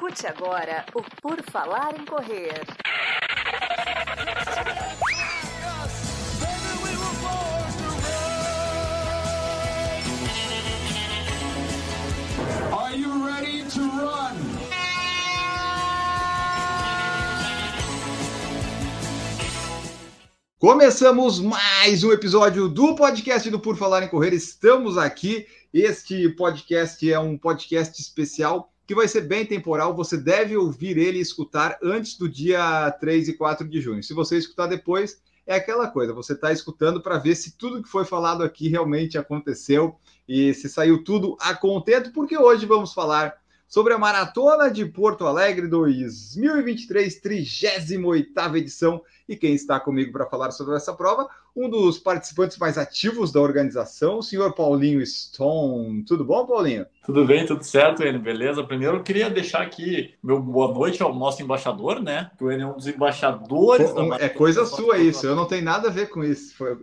Escute agora o Por Falar em Correr. Are you ready to run? Começamos mais um episódio do podcast do Por Falar em Correr. Estamos aqui. Este podcast é um podcast especial que vai ser bem temporal. Você deve ouvir ele e escutar antes do dia 3 e 4 de junho. Se você escutar depois, é aquela coisa, você está escutando para ver se tudo que foi falado aqui realmente aconteceu e se saiu tudo a contento, porque hoje vamos falar sobre a Maratona de Porto Alegre 2023, 38ª edição. E quem está comigo para falar sobre essa prova, um dos participantes mais ativos da organização, o senhor Paulinho Stone. Tudo bom, Paulinho? Tudo bem, tudo certo, Enio, beleza? Primeiro eu queria deixar aqui meu boa noite ao nosso embaixador, né? Que o Enio é um dos embaixadores Pô, É coisa sua isso, eu não tenho nada a ver com isso. Foi...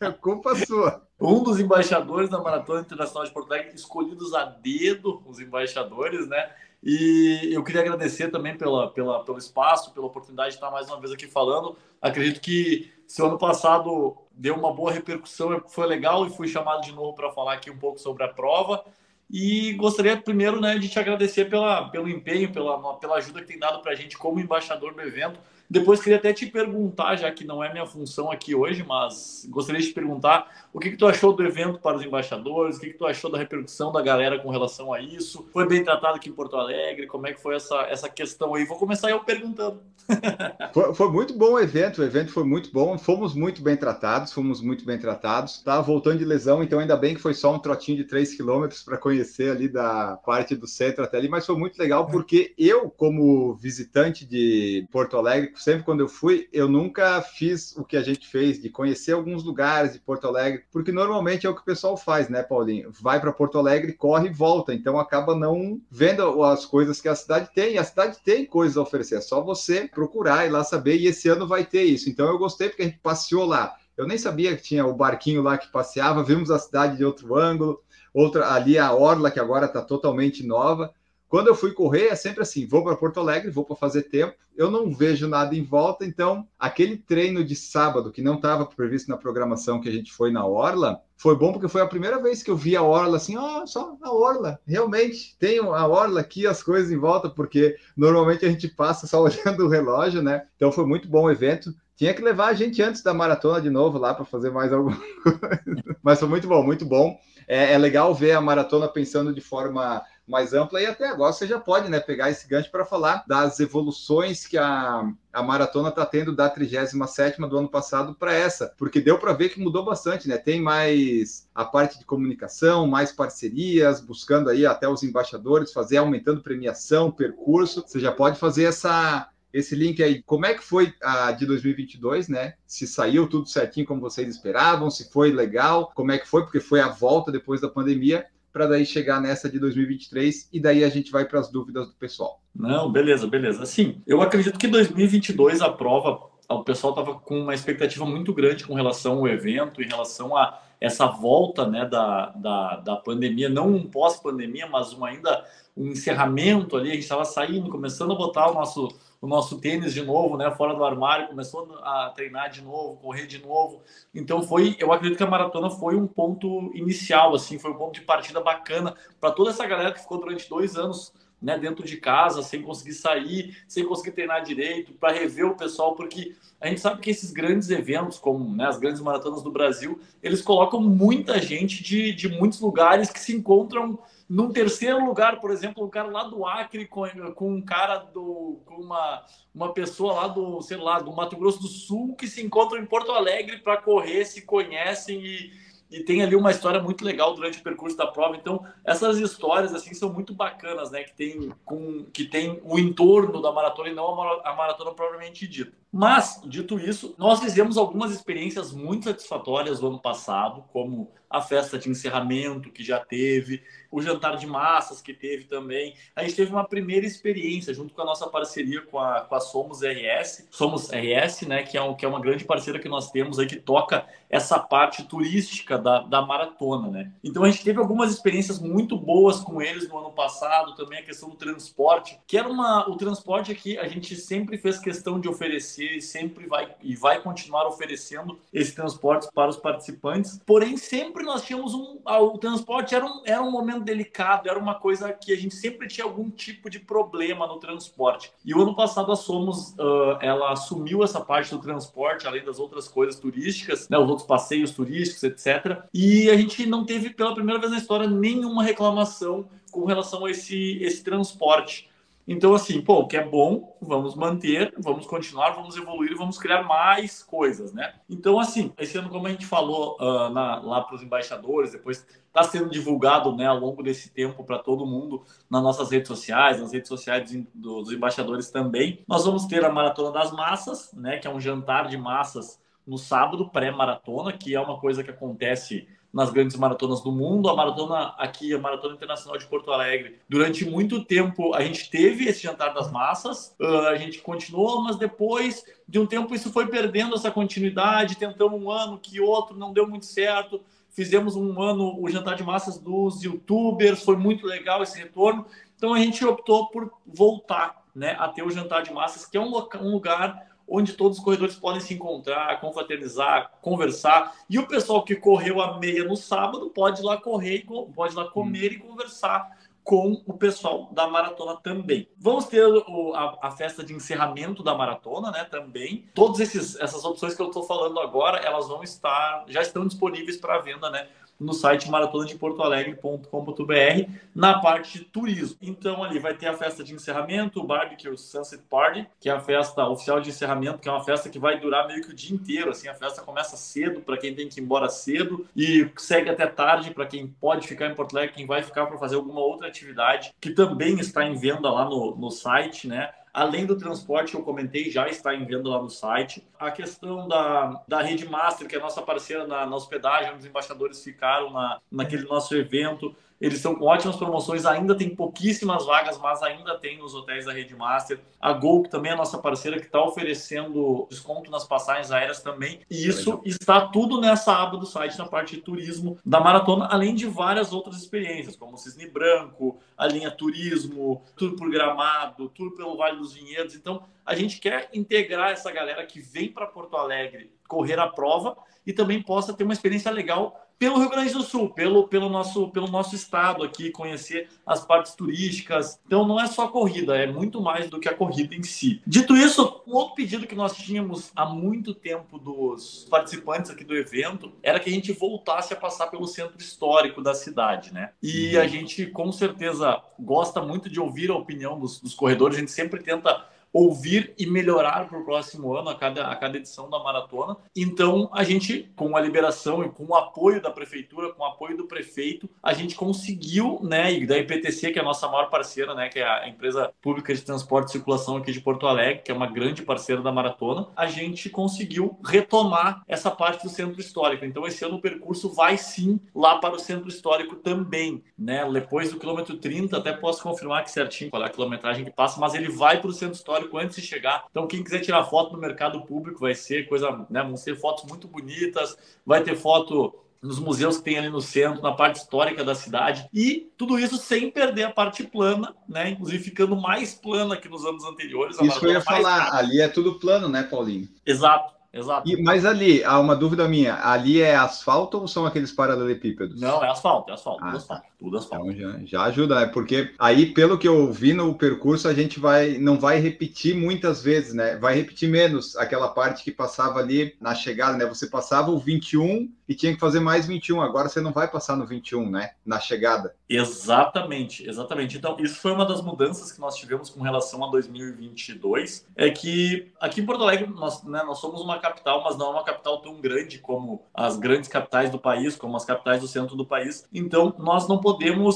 é culpa sua um dos embaixadores da Maratona Internacional de Porto Alegre, escolhidos a dedo, os embaixadores, né? E eu queria agradecer também pela, pela, pelo espaço, pela oportunidade de estar mais uma vez aqui falando. Acredito que se o ano passado deu uma boa repercussão, foi legal e fui chamado de novo para falar aqui um pouco sobre a prova. E gostaria primeiro né, de te agradecer pela, pelo empenho, pela, pela ajuda que tem dado para a gente como embaixador do evento. Depois queria até te perguntar, já que não é minha função aqui hoje, mas gostaria de te perguntar o que, que tu achou do evento para os embaixadores, o que, que tu achou da repercussão da galera com relação a isso? Foi bem tratado aqui em Porto Alegre? Como é que foi essa, essa questão aí? Vou começar eu perguntando. foi, foi, muito bom o evento, o evento foi muito bom, fomos muito bem tratados, fomos muito bem tratados. Estava voltando de lesão, então ainda bem que foi só um trotinho de 3 quilômetros para conhecer ali da parte do centro até ali, mas foi muito legal porque eu, como visitante de Porto Alegre, sempre quando eu fui, eu nunca fiz o que a gente fez, de conhecer alguns lugares de Porto Alegre, porque normalmente é o que o pessoal faz, né, Paulinho? Vai para Porto Alegre, corre e volta, então acaba não vendo as coisas que a cidade tem, e a cidade tem coisas a oferecer, é só você procurar e lá saber, e esse ano vai ter isso. Então eu gostei porque a gente passeou lá. Eu nem sabia que tinha o barquinho lá que passeava, vimos a cidade de outro ângulo, outra ali a orla que agora está totalmente nova. Quando eu fui correr, é sempre assim: vou para Porto Alegre, vou para fazer tempo, eu não vejo nada em volta, então aquele treino de sábado que não estava previsto na programação que a gente foi na Orla, foi bom porque foi a primeira vez que eu vi a Orla assim, ó, oh, só a Orla, realmente tem a Orla aqui, as coisas em volta, porque normalmente a gente passa só olhando o relógio, né? Então foi muito bom o evento. Tinha que levar a gente antes da maratona de novo lá para fazer mais alguma coisa. Mas foi muito bom, muito bom. É, é legal ver a maratona pensando de forma mais ampla e até agora você já pode né, pegar esse gancho para falar das evoluções que a, a maratona está tendo da 37 do ano passado para essa, porque deu para ver que mudou bastante, né? Tem mais a parte de comunicação, mais parcerias, buscando aí até os embaixadores, fazer aumentando premiação, percurso. Você já pode fazer essa esse link aí, como é que foi a de 2022, né? Se saiu tudo certinho como vocês esperavam, se foi legal, como é que foi, porque foi a volta depois da pandemia para daí chegar nessa de 2023 e daí a gente vai para as dúvidas do pessoal. Não, beleza, beleza. Sim, eu acredito que 2022 a prova, o pessoal estava com uma expectativa muito grande com relação ao evento, em relação a essa volta né, da, da, da pandemia, não um pós-pandemia, mas um ainda um encerramento ali, a gente estava saindo, começando a botar o nosso o nosso tênis de novo, né, fora do armário, começou a treinar de novo, correr de novo. Então foi, eu acredito que a maratona foi um ponto inicial, assim, foi um ponto de partida bacana para toda essa galera que ficou durante dois anos né, dentro de casa, sem conseguir sair, sem conseguir treinar direito, para rever o pessoal, porque a gente sabe que esses grandes eventos, como né, as grandes maratonas do Brasil, eles colocam muita gente de, de muitos lugares que se encontram num terceiro lugar, por exemplo, um cara lá do Acre com, com um cara do com uma, uma pessoa lá do, sei lá, do Mato Grosso do Sul que se encontram em Porto Alegre para correr, se conhecem e, e tem ali uma história muito legal durante o percurso da prova. Então, essas histórias assim são muito bacanas, né, que tem com que tem o entorno da maratona e não a maratona propriamente dita. Mas, dito isso, nós fizemos algumas experiências muito satisfatórias no ano passado, como a festa de encerramento que já teve, o jantar de massas que teve também. A gente teve uma primeira experiência junto com a nossa parceria com a, com a Somos RS, Somos RS, né, que é, um, que é uma grande parceira que nós temos aí que toca essa parte turística da, da maratona, né? Então a gente teve algumas experiências muito boas com eles no ano passado, também a questão do transporte, que era uma o transporte aqui a gente sempre fez questão de oferecer e sempre vai e vai continuar oferecendo esse transporte para os participantes, porém sempre nós tínhamos um. Ah, o transporte era um, era um momento delicado, era uma coisa que a gente sempre tinha algum tipo de problema no transporte. E o ano passado a Somos, uh, ela assumiu essa parte do transporte, além das outras coisas turísticas, né, os outros passeios turísticos, etc. E a gente não teve, pela primeira vez na história, nenhuma reclamação com relação a esse, esse transporte. Então, assim, pô, o que é bom, vamos manter, vamos continuar, vamos evoluir, vamos criar mais coisas, né? Então, assim, esse ano, como a gente falou uh, na, lá para os embaixadores, depois está sendo divulgado né, ao longo desse tempo para todo mundo nas nossas redes sociais, nas redes sociais dos embaixadores também. Nós vamos ter a Maratona das Massas, né, que é um jantar de massas no sábado, pré-maratona, que é uma coisa que acontece nas grandes maratonas do mundo. A maratona aqui, a Maratona Internacional de Porto Alegre, durante muito tempo a gente teve esse jantar das massas, uh, a gente continuou, mas depois de um tempo isso foi perdendo essa continuidade. Tentamos um ano que outro, não deu muito certo. Fizemos um ano o jantar de massas dos youtubers, foi muito legal esse retorno. Então a gente optou por voltar né, a ter o jantar de massas, que é um, um lugar onde todos os corredores podem se encontrar, confraternizar, conversar. E o pessoal que correu a meia no sábado pode ir lá correr, pode lá comer hum. e conversar com o pessoal da maratona também. Vamos ter o, a, a, festa de encerramento da maratona, né? Também. Todas essas opções que eu estou falando agora, elas vão estar, já estão disponíveis para venda, né? No site maratonadeportoalegre.com.br na parte de turismo. Então ali vai ter a festa de encerramento, o Barbecue Sunset Party, que é a festa oficial de encerramento, que é uma festa que vai durar meio que o dia inteiro, assim, a festa começa cedo para quem tem que ir embora cedo e segue até tarde para quem pode ficar em Porto Alegre, quem vai ficar para fazer alguma outra atividade, que também está em venda lá no, no site, né? Além do transporte que eu comentei, já está em venda lá no site. A questão da, da Rede Master, que é a nossa parceira na, na hospedagem, os embaixadores ficaram na, naquele nosso evento. Eles estão com ótimas promoções, ainda tem pouquíssimas vagas, mas ainda tem nos hotéis da Rede Master. A Gol, que também é a nossa parceira, que está oferecendo desconto nas passagens aéreas também. E isso está tudo nessa aba do site, na parte de turismo da maratona, além de várias outras experiências, como o Cisne Branco, a linha Turismo, tudo por Gramado, tudo pelo Vale dos Vinhedos. Então, a gente quer integrar essa galera que vem para Porto Alegre correr a prova e também possa ter uma experiência legal pelo Rio Grande do Sul, pelo, pelo, nosso, pelo nosso estado aqui, conhecer as partes turísticas. Então não é só a corrida, é muito mais do que a corrida em si. Dito isso, um outro pedido que nós tínhamos há muito tempo dos participantes aqui do evento era que a gente voltasse a passar pelo centro histórico da cidade, né? E uhum. a gente com certeza gosta muito de ouvir a opinião dos, dos corredores, a gente sempre tenta ouvir e melhorar para o próximo ano a cada, a cada edição da maratona. Então, a gente, com a liberação e com o apoio da prefeitura, com o apoio do prefeito, a gente conseguiu, né, e da IPTC, que é a nossa maior parceira, né, que é a empresa pública de transporte e circulação aqui de Porto Alegre, que é uma grande parceira da maratona, a gente conseguiu retomar essa parte do centro histórico. Então, esse ano o percurso vai sim lá para o centro histórico também, né? Depois do quilômetro 30, até posso confirmar que certinho qual é a quilometragem que passa, mas ele vai para o centro histórico histórico antes de chegar. Então, quem quiser tirar foto no mercado público vai ser coisa, né? Vão ser fotos muito bonitas, vai ter foto nos museus que tem ali no centro, na parte histórica da cidade, e tudo isso sem perder a parte plana, né? Inclusive ficando mais plana que nos anos anteriores. Isso que eu ia falar, ali é tudo plano, né, Paulinho? Exato. Exato. E, mas ali, há uma dúvida minha: ali é asfalto ou são aqueles paralelepípedos? Não, é asfalto, é asfalto, ah, asfalto. Então já, já ajuda, é porque aí, pelo que eu vi no percurso, a gente vai não vai repetir muitas vezes, né? Vai repetir menos aquela parte que passava ali na chegada, né? Você passava o 21 e tinha que fazer mais 21. Agora você não vai passar no 21, né? Na chegada. Exatamente, exatamente. Então, isso foi uma das mudanças que nós tivemos com relação a 2022. É que aqui em Porto Alegre, nós, né, nós somos uma capital, mas não é uma capital tão grande como as grandes capitais do país, como as capitais do centro do país. Então, nós não podemos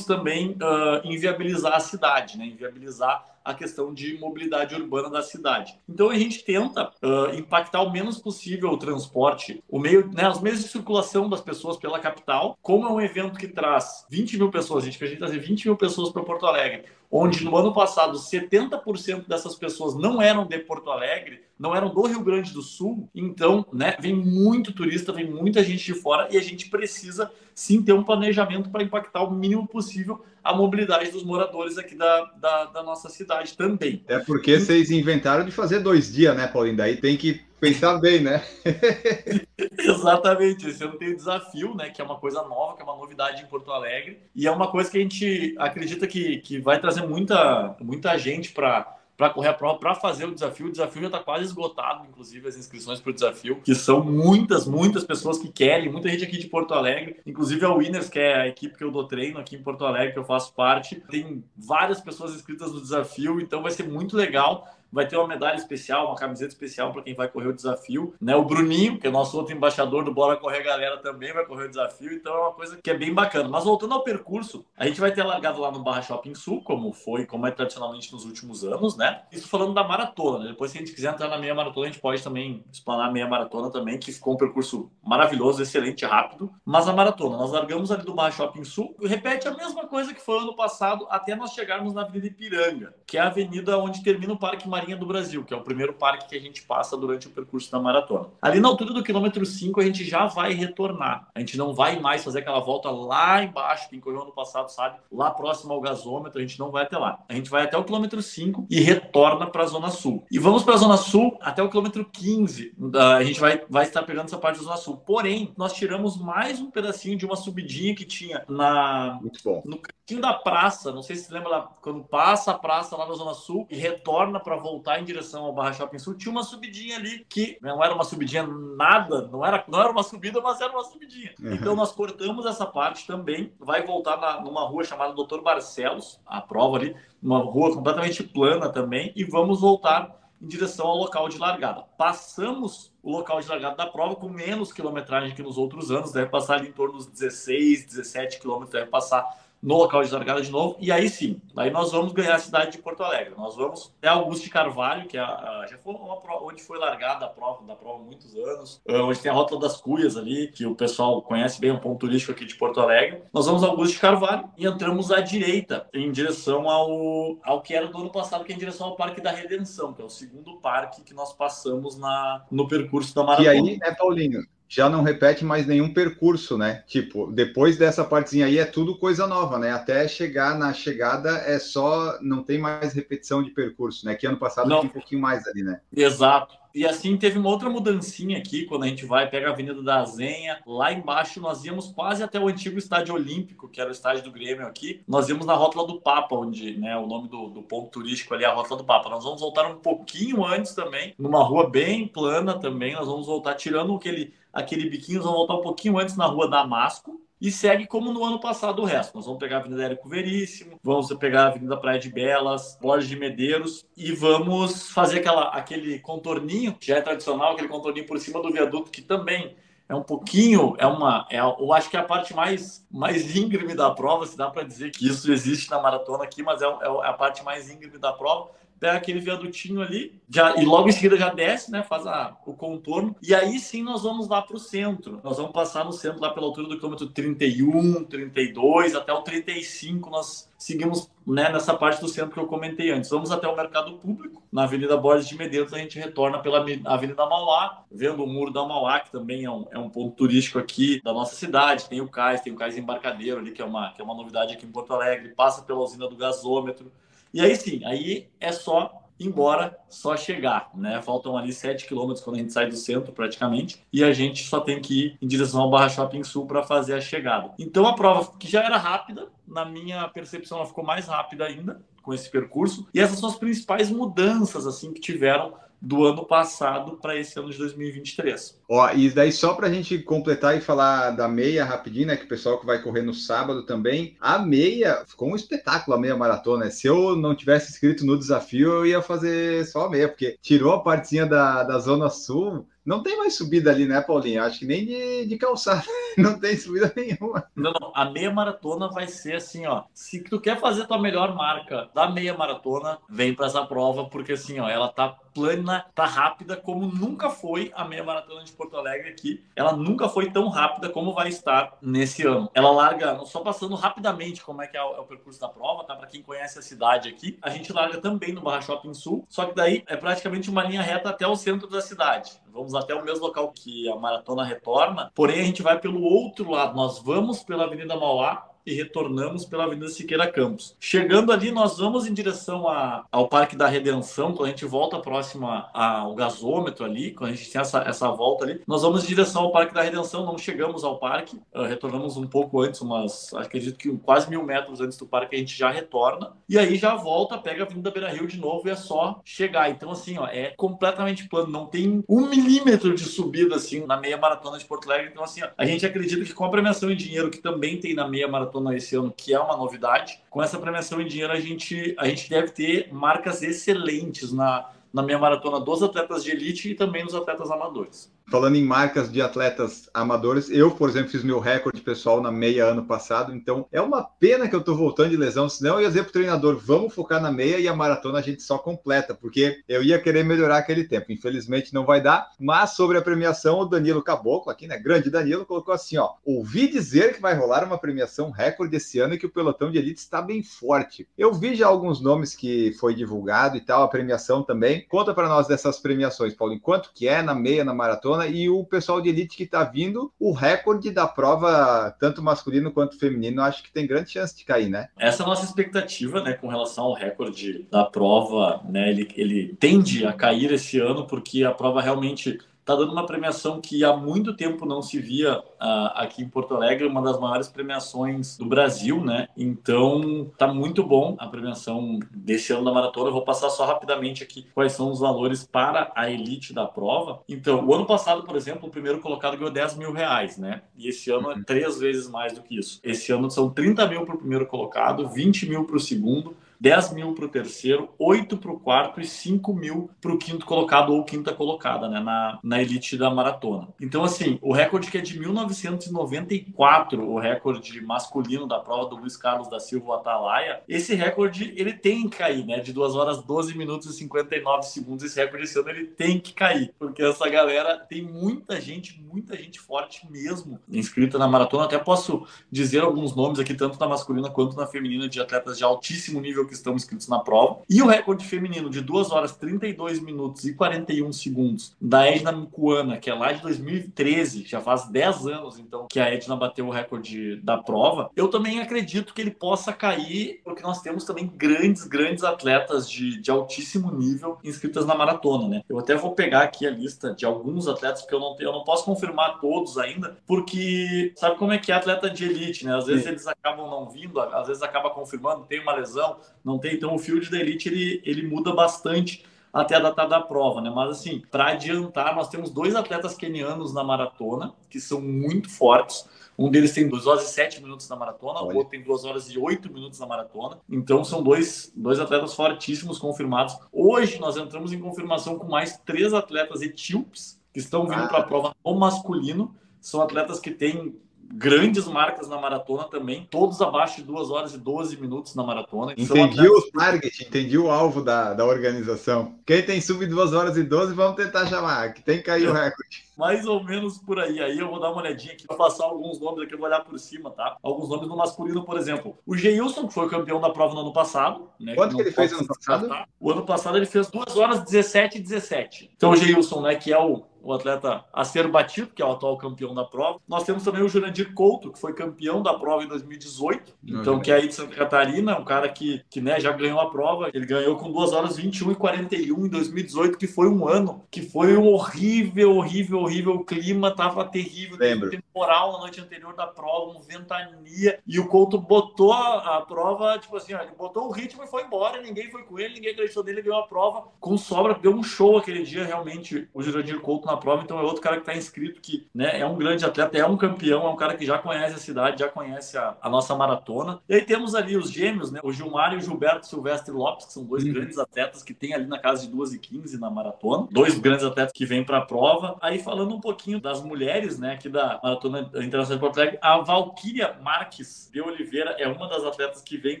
também uh, inviabilizar a cidade, né? inviabilizar a questão de mobilidade urbana da cidade. Então a gente tenta uh, impactar o menos possível o transporte, o meio, né, os meios de circulação das pessoas pela capital. Como é um evento que traz 20 mil pessoas, a gente quer trazer 20 mil pessoas para Porto Alegre, onde no ano passado 70% dessas pessoas não eram de Porto Alegre, não eram do Rio Grande do Sul, então, né, vem muito turista, vem muita gente de fora e a gente precisa sim ter um planejamento para impactar o mínimo possível a mobilidade dos moradores aqui da, da, da, nossa cidade também. É porque vocês inventaram de fazer dois dias, né, Paulinho? Daí tem que pensar bem, né? Exatamente. Esse ano tem o desafio, né? Que é uma coisa nova, que é uma novidade em Porto Alegre. E é uma coisa que a gente acredita que, que vai trazer muita, muita gente para para correr a prova, para fazer o desafio. O desafio já está quase esgotado, inclusive as inscrições para o desafio, que são muitas, muitas pessoas que querem, muita gente aqui de Porto Alegre, inclusive a Winners, que é a equipe que eu dou treino aqui em Porto Alegre, que eu faço parte. Tem várias pessoas inscritas no desafio, então vai ser muito legal vai ter uma medalha especial, uma camiseta especial para quem vai correr o desafio. Né? O Bruninho, que é nosso outro embaixador do Bora Correr Galera, também vai correr o desafio, então é uma coisa que é bem bacana. Mas voltando ao percurso, a gente vai ter largado lá no Barra Shopping Sul, como foi, como é tradicionalmente nos últimos anos, né? Isso falando da maratona, né? Depois, se a gente quiser entrar na meia maratona, a gente pode também explanar a meia maratona também, que ficou um percurso maravilhoso, excelente, rápido. Mas a maratona, nós largamos ali do Barra Shopping Sul, repete a mesma coisa que foi ano passado, até nós chegarmos na Avenida Ipiranga, que é a avenida onde termina o Parque Marinho Marinha do Brasil, que é o primeiro parque que a gente passa durante o percurso da maratona. Ali na altura do quilômetro 5, a gente já vai retornar. A gente não vai mais fazer aquela volta lá embaixo, quem correu ano passado sabe, lá próximo ao gasômetro, a gente não vai até lá. A gente vai até o quilômetro 5 e retorna para a Zona Sul. E vamos para a Zona Sul até o quilômetro 15. A gente vai, vai estar pegando essa parte da Zona Sul. Porém, nós tiramos mais um pedacinho de uma subidinha que tinha na, no cantinho da praça. Não sei se você lembra lá, quando passa a praça lá na Zona Sul e retorna para voltar em direção ao Barra Shopping Sul, tinha uma subidinha ali que não era uma subidinha nada, não era, não era uma subida, mas era uma subidinha. Uhum. Então nós cortamos essa parte também, vai voltar na, numa rua chamada Doutor Barcelos, a prova ali, uma rua completamente plana também, e vamos voltar em direção ao local de largada. Passamos o local de largada da prova com menos quilometragem que nos outros anos, deve passar ali em torno dos 16, 17 quilômetros, deve passar no local de largada de novo, e aí sim, aí nós vamos ganhar a cidade de Porto Alegre. Nós vamos até Augusto de Carvalho, que é a, já foi uma prova, onde foi largada a prova, da prova há muitos anos, ah, onde tem a Rota das Cuias ali, que o pessoal conhece bem, um ponto turístico aqui de Porto Alegre. Nós vamos a Augusto de Carvalho e entramos à direita, em direção ao, ao que era do ano passado, que é em direção ao Parque da Redenção, que é o segundo parque que nós passamos na, no percurso da maratona. E aí, né, Paulinho, já não repete mais nenhum percurso, né? Tipo, depois dessa partezinha aí é tudo coisa nova, né? Até chegar na chegada é só, não tem mais repetição de percurso, né? Que ano passado não. tinha um pouquinho mais ali, né? Exato. E assim teve uma outra mudancinha aqui, quando a gente vai, pega a Avenida da Zenha, lá embaixo nós íamos quase até o antigo estádio olímpico, que era o estádio do Grêmio aqui. Nós íamos na Rótula do Papa, onde, né, o nome do, do ponto turístico ali é a Rótula do Papa. Nós vamos voltar um pouquinho antes também, numa rua bem plana também, nós vamos voltar tirando aquele aquele biquinho, nós vamos voltar um pouquinho antes na rua Damasco, e segue como no ano passado o resto. Nós vamos pegar a Avenida Érico Veríssimo, vamos pegar a Avenida Praia de Belas, Borges de Medeiros e vamos fazer aquela, aquele contorninho, que já é tradicional, aquele contorninho por cima do viaduto, que também é um pouquinho, é uma, é, eu acho que é a parte mais, mais íngreme da prova, se dá para dizer que isso existe na maratona aqui, mas é, é a parte mais íngreme da prova pega aquele viadutinho ali, já, e logo em seguida já desce, né? Faz a, o contorno. E aí sim nós vamos lá para o centro. Nós vamos passar no centro lá pela altura do quilômetro 31, 32, até o 35. Nós seguimos né, nessa parte do centro que eu comentei antes. Vamos até o mercado público, na Avenida Borges de Medeiros, a gente retorna pela Avenida Mauá, vendo o Muro da Mauá, que também é um, é um ponto turístico aqui da nossa cidade. Tem o cais, tem o cais embarcadeiro ali, que é uma, que é uma novidade aqui em Porto Alegre, passa pela usina do gasômetro. E aí sim, aí é só embora, só chegar, né? Faltam ali 7 quilômetros quando a gente sai do centro, praticamente, e a gente só tem que ir em direção ao Barra Shopping Sul para fazer a chegada. Então a prova, que já era rápida, na minha percepção, ela ficou mais rápida ainda com esse percurso, e essas são as principais mudanças assim que tiveram do ano passado para esse ano de 2023. Ó, e daí só para a gente completar e falar da meia rapidinho, né? Que o pessoal que vai correr no sábado também. A meia ficou um espetáculo a meia maratona. Se eu não tivesse inscrito no desafio, eu ia fazer só a meia, porque tirou a partinha da, da Zona Sul Não tem mais subida ali, né, Paulinho? Acho que nem de, de calçada. Não tem subida nenhuma. Não, não. A meia maratona vai ser assim, ó. Se tu quer fazer tua melhor marca da meia maratona, vem para essa prova, porque assim, ó, ela tá plana, tá rápida como nunca foi a meia maratona de Porto Alegre aqui. Ela nunca foi tão rápida como vai estar nesse ano. Ela larga, só passando rapidamente como é que é o, é o percurso da prova, tá? Para quem conhece a cidade aqui, a gente larga também no Barra Shopping Sul, só que daí é praticamente uma linha reta até o centro da cidade. Vamos até o mesmo local que a maratona retorna, porém a gente vai pelo outro lado. Nós vamos pela Avenida Mauá e retornamos pela Avenida Siqueira Campos. Chegando ali, nós vamos em direção a, ao Parque da Redenção, quando a gente volta próximo ao gasômetro ali, quando a gente tem essa, essa volta ali, nós vamos em direção ao Parque da Redenção, não chegamos ao parque, uh, retornamos um pouco antes, umas, acredito que quase mil metros antes do parque a gente já retorna, e aí já volta, pega a Avenida Beira Rio de novo e é só chegar. Então, assim, ó, é completamente plano, não tem um milímetro de subida, assim, na meia maratona de Porto Alegre. Então, assim, ó, a gente acredita que com a premiação em dinheiro que também tem na meia maratona maratona esse ano, que é uma novidade. Com essa premiação em dinheiro, a gente, a gente deve ter marcas excelentes na, na minha maratona dos atletas de elite e também dos atletas amadores. Falando em marcas de atletas amadores, eu, por exemplo, fiz meu recorde pessoal na meia ano passado, então é uma pena que eu tô voltando de lesão, senão eu ia dizer pro treinador, vamos focar na meia e a maratona a gente só completa, porque eu ia querer melhorar aquele tempo. Infelizmente não vai dar, mas sobre a premiação, o Danilo Caboclo, aqui, né, grande Danilo, colocou assim, ó, ouvi dizer que vai rolar uma premiação recorde esse ano e que o pelotão de elite está bem forte. Eu vi já alguns nomes que foi divulgado e tal, a premiação também. Conta para nós dessas premiações, Paulo, quanto que é na meia, na maratona, maratona e o pessoal de elite que está vindo, o recorde da prova, tanto masculino quanto feminino, acho que tem grande chance de cair, né? Essa é a nossa expectativa, né, com relação ao recorde da prova, né? Ele, ele tende a cair esse ano, porque a prova realmente está dando uma premiação que há muito tempo não se via uh, aqui em Porto Alegre, uma das maiores premiações do Brasil, né? Então tá muito bom a premiação desse ano da maratona. Eu vou passar só rapidamente aqui quais são os valores para a elite da prova. Então, o ano passado, por exemplo, o primeiro colocado ganhou 10 mil reais, né? E esse ano é uhum. três vezes mais do que isso. Esse ano são 30 mil para o primeiro colocado, 20 mil para o segundo, 10 mil para o terceiro, 8 para o quarto e 5 mil para o quinto colocado ou quinta colocada, né, na, na elite da maratona. Então, assim, o recorde que é de 1994, o recorde masculino da prova do Luiz Carlos da Silva Atalaia, esse recorde ele tem que cair, né, de 2 horas 12 minutos e 59 segundos. Esse recorde esse ano ele tem que cair, porque essa galera tem muita gente, muita gente forte mesmo inscrita na maratona. Até posso dizer alguns nomes aqui, tanto na masculina quanto na feminina, de atletas de altíssimo nível que estão inscritos na prova. E o recorde feminino de 2 horas 32 minutos e 41 segundos da Edna Micuana, que é lá de 2013, já faz 10 anos então que a Edna bateu o recorde da prova. Eu também acredito que ele possa cair, porque nós temos também grandes, grandes atletas de, de altíssimo nível inscritas na maratona, né? Eu até vou pegar aqui a lista de alguns atletas, porque eu não, tenho, eu não posso confirmar todos ainda, porque sabe como é que é atleta de elite, né? Às vezes Sim. eles acabam não vindo, às vezes acaba confirmando, tem uma lesão, não tem. Então o field da elite ele, ele muda bastante até a data da prova, né? Mas assim, para adiantar, nós temos dois atletas kenianos na maratona que são muito fortes. Um deles tem 2 horas e 7 minutos na maratona, Olha. o outro tem 2 horas e 8 minutos na maratona. Então são dois, dois atletas fortíssimos confirmados. Hoje nós entramos em confirmação com mais três atletas etíopes que estão vindo ah. para a prova no masculino. São atletas que têm grandes marcas na maratona também, todos abaixo de 2 horas e 12 minutos na maratona. Entendi o target, entendi o alvo da, da organização. Quem tem sub 2 horas e 12, vamos tentar chamar, que tem que cair o é. recorde. Mais ou menos por aí. Aí eu vou dar uma olhadinha aqui para passar alguns nomes aqui, eu vou olhar por cima, tá? Alguns nomes no masculino, por exemplo. O Geilson, que foi o campeão da prova no ano passado. Né, Quanto que, que ele fez no ano passado? O ano passado ele fez 2 horas 17 e 17. Então o Geilson, né, que é o o atleta a ser batido, que é o atual campeão da prova. Nós temos também o Jurandir Couto, que foi campeão da prova em 2018, então que é aí de Santa Catarina, um cara que, que né, já ganhou a prova. Ele ganhou com 2 horas 21 e 41 em 2018, que foi um ano que foi um horrível, horrível, horrível. O clima tava terrível, Lembro. temporal na noite anterior da prova, um ventania, e o Couto botou a, a prova, tipo assim, ó, ele botou o ritmo e foi embora, ninguém foi com ele, ninguém acreditou nele, ganhou a prova com sobra, deu um show aquele dia, realmente, o Jurandir Couto na na prova, então é outro cara que está inscrito, que né, é um grande atleta, é um campeão, é um cara que já conhece a cidade, já conhece a, a nossa maratona. E aí temos ali os gêmeos, né? O Gilmar e o Gilberto Silvestre Lopes, que são dois uhum. grandes atletas que tem ali na casa de 2 e 15 na maratona. Dois grandes atletas que vêm para a prova. Aí falando um pouquinho das mulheres, né, aqui da Maratona Internacional de Porto Alegre, a Valquíria Marques de Oliveira é uma das atletas que vem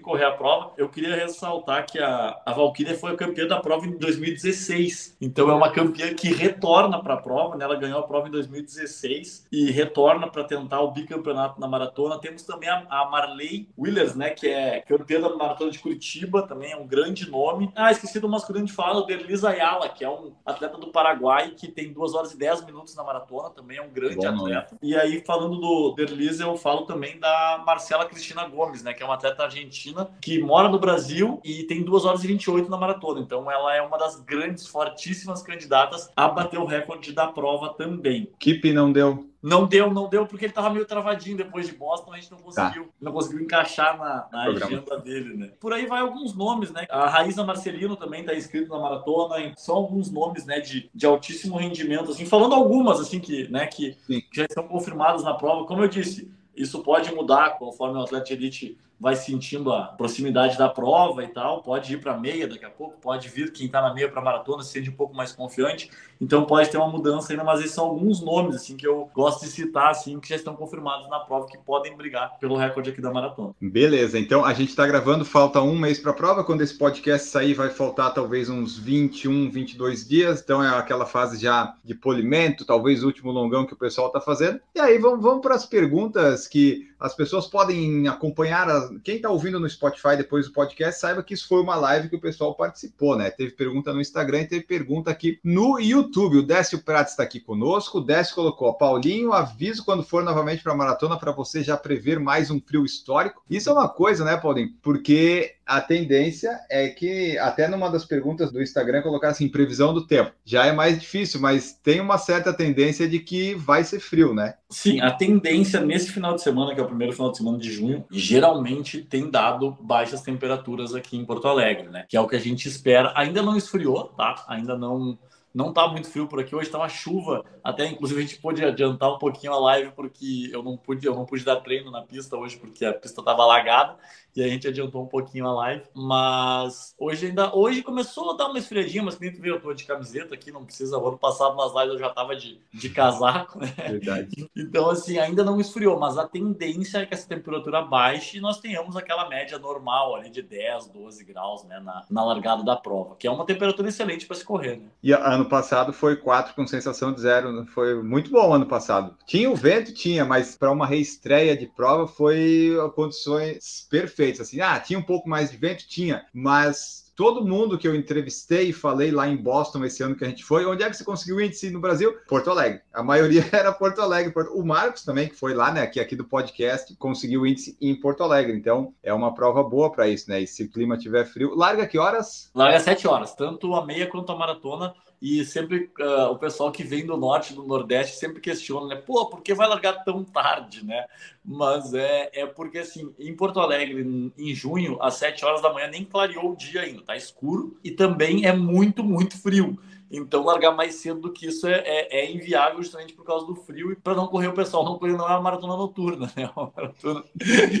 correr a prova. Eu queria ressaltar que a, a Valquíria foi a campeã da prova em 2016. Então é uma campeã que retorna para a prova, né? Ela ganhou a prova em 2016 e retorna para tentar o bicampeonato na maratona. Temos também a, a Marley Willers, né, que é campeã da maratona de Curitiba, também é um grande nome. Ah, esqueci do masculino de fala, o Derlis Ayala, que é um atleta do Paraguai que tem 2 horas e 10 minutos na maratona, também é um grande Bom, atleta. E aí falando do Derlis, eu falo também da Marcela Cristina Gomes, né, que é uma atleta argentina que mora no Brasil e tem 2 horas e 28 na maratona. Então ela é uma das grandes, fortíssimas candidatas a bater o recorde da prova também. Keep não deu. Não deu, não deu, porque ele tava meio travadinho depois de Boston, a gente não conseguiu, tá. não conseguiu encaixar na, na agenda dele, né? Por aí vai alguns nomes, né? A Raíza Marcelino também tá inscrito na maratona, são alguns nomes, né, de, de altíssimo rendimento, assim, falando algumas, assim, que, né, que, que já estão confirmadas na prova. Como eu disse, isso pode mudar conforme o atleta elite vai sentindo a proximidade da prova e tal, pode ir para meia daqui a pouco, pode vir quem está na meia para maratona se sente um pouco mais confiante, então pode ter uma mudança ainda, mas esses são alguns nomes assim que eu gosto de citar assim que já estão confirmados na prova que podem brigar pelo recorde aqui da maratona. Beleza, então a gente está gravando, falta um mês para a prova, quando esse podcast sair vai faltar talvez uns 21, 22 dias, então é aquela fase já de polimento, talvez o último longão que o pessoal está fazendo. E aí vamos, vamos para as perguntas que as pessoas podem acompanhar as quem está ouvindo no Spotify depois do podcast, saiba que isso foi uma live que o pessoal participou, né? Teve pergunta no Instagram e teve pergunta aqui no YouTube. O Décio Prates está aqui conosco. O Décio colocou: Paulinho, aviso quando for novamente para a maratona para você já prever mais um frio histórico. Isso é uma coisa, né, Paulinho? Porque a tendência é que, até numa das perguntas do Instagram, colocar assim, previsão do tempo. Já é mais difícil, mas tem uma certa tendência de que vai ser frio, né? Sim, a tendência nesse final de semana, que é o primeiro final de semana de junho, geralmente tem dado baixas temperaturas aqui em Porto Alegre, né? Que é o que a gente espera. Ainda não esfriou, tá? Ainda não não tá muito frio por aqui hoje, tá uma chuva. Até inclusive a gente pôde adiantar um pouquinho a live porque eu não pude, eu não pude dar treino na pista hoje porque a pista estava alagada e a gente adiantou um pouquinho a live. Mas hoje ainda. Hoje começou a dar uma esfriadinha, mas que nem tu eu tô de camiseta aqui, não precisa. O ano passado nas lives eu já tava de, de casaco, né? Verdade. Então, assim, ainda não esfriou, mas a tendência é que essa temperatura baixe e nós tenhamos aquela média normal ali de 10, 12 graus, né? Na, na largada da prova, que é uma temperatura excelente para se correr, né? E ano passado foi 4 com sensação de zero. Né? Foi muito bom ano passado. Tinha o vento, tinha, mas para uma reestreia de prova foi condições perfeitas. Assim, ah, tinha um pouco mais de vento? Tinha, mas todo mundo que eu entrevistei e falei lá em Boston esse ano que a gente foi, onde é que você conseguiu índice no Brasil? Porto Alegre. A maioria era Porto Alegre. O Marcos também, que foi lá, né, aqui, aqui do podcast, conseguiu índice em Porto Alegre. Então, é uma prova boa para isso, né? E se o clima tiver frio, larga que horas? Larga sete horas, tanto a meia quanto a maratona e sempre uh, o pessoal que vem do norte, do nordeste, sempre questiona, né? Pô, por que vai largar tão tarde, né? Mas é, é porque, assim, em Porto Alegre, em junho, às 7 horas da manhã, nem clareou o dia ainda, tá escuro e também é muito, muito frio. Então, largar mais cedo do que isso é, é, é inviável justamente por causa do frio e para não correr o pessoal. Não não é uma maratona noturna, né? É uma maratona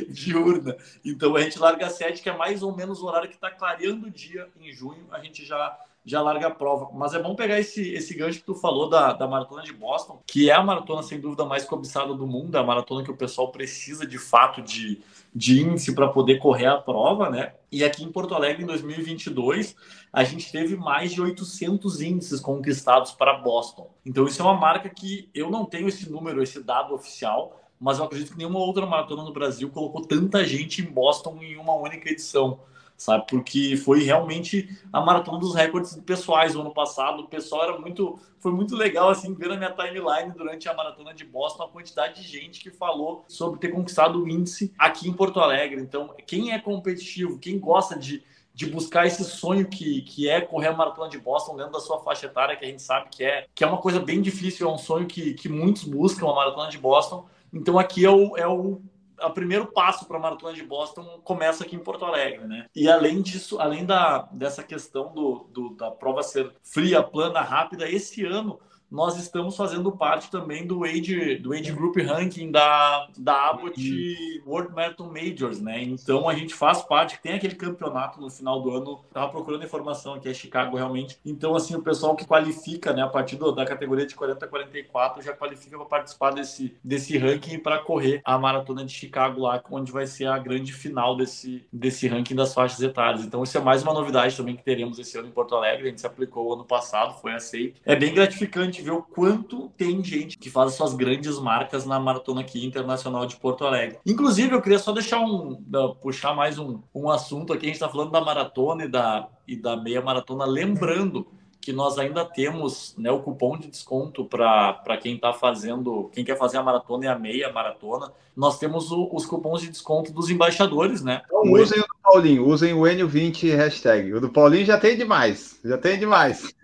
diurna. Então, a gente larga às 7, que é mais ou menos o horário que está clareando o dia em junho. A gente já já larga a prova. Mas é bom pegar esse, esse gancho que tu falou da, da maratona de Boston, que é a maratona sem dúvida mais cobiçada do mundo, é a maratona que o pessoal precisa de fato de, de índice para poder correr a prova, né? E aqui em Porto Alegre, em 2022, a gente teve mais de 800 índices conquistados para Boston. Então, isso é uma marca que eu não tenho esse número, esse dado oficial, mas eu acredito que nenhuma outra maratona no Brasil colocou tanta gente em Boston em uma única edição sabe? Porque foi realmente a maratona dos recordes pessoais o ano passado. O pessoal era muito, foi muito legal assim ver na minha timeline durante a maratona de Boston a quantidade de gente que falou sobre ter conquistado o índice aqui em Porto Alegre. Então, quem é competitivo, quem gosta de de buscar esse sonho que, que é correr a maratona de Boston dentro da sua faixa etária, que a gente sabe que é, que é uma coisa bem difícil, é um sonho que, que muitos buscam, a maratona de Boston. Então aqui é o, é o o primeiro passo para a maratona de Boston começa aqui em Porto Alegre, né? E além disso, além da, dessa questão do, do, da prova ser fria, plana, rápida, esse ano nós estamos fazendo parte também do Age, do Age Group Ranking da, da Abbott World Marathon Majors, né? Então a gente faz parte, tem aquele campeonato no final do ano, tava procurando informação aqui, é Chicago realmente. Então, assim, o pessoal que qualifica, né, a partir do, da categoria de 40 a 44 já qualifica para participar desse, desse ranking para correr a maratona de Chicago lá, onde vai ser a grande final desse, desse ranking das faixas etárias. Então, isso é mais uma novidade também que teremos esse ano em Porto Alegre. A gente se aplicou ano passado, foi aceito. É bem gratificante ver o quanto tem gente que faz suas grandes marcas na maratona aqui internacional de Porto Alegre. Inclusive, eu queria só deixar um, puxar mais um, um assunto aqui. A gente está falando da maratona e da, e da meia maratona, lembrando que nós ainda temos né, o cupom de desconto para quem está fazendo, quem quer fazer a maratona e a meia maratona. Nós temos o, os cupons de desconto dos embaixadores, né? Então, usem o do Paulinho, usem o N20 hashtag. O do Paulinho já tem demais, já tem demais.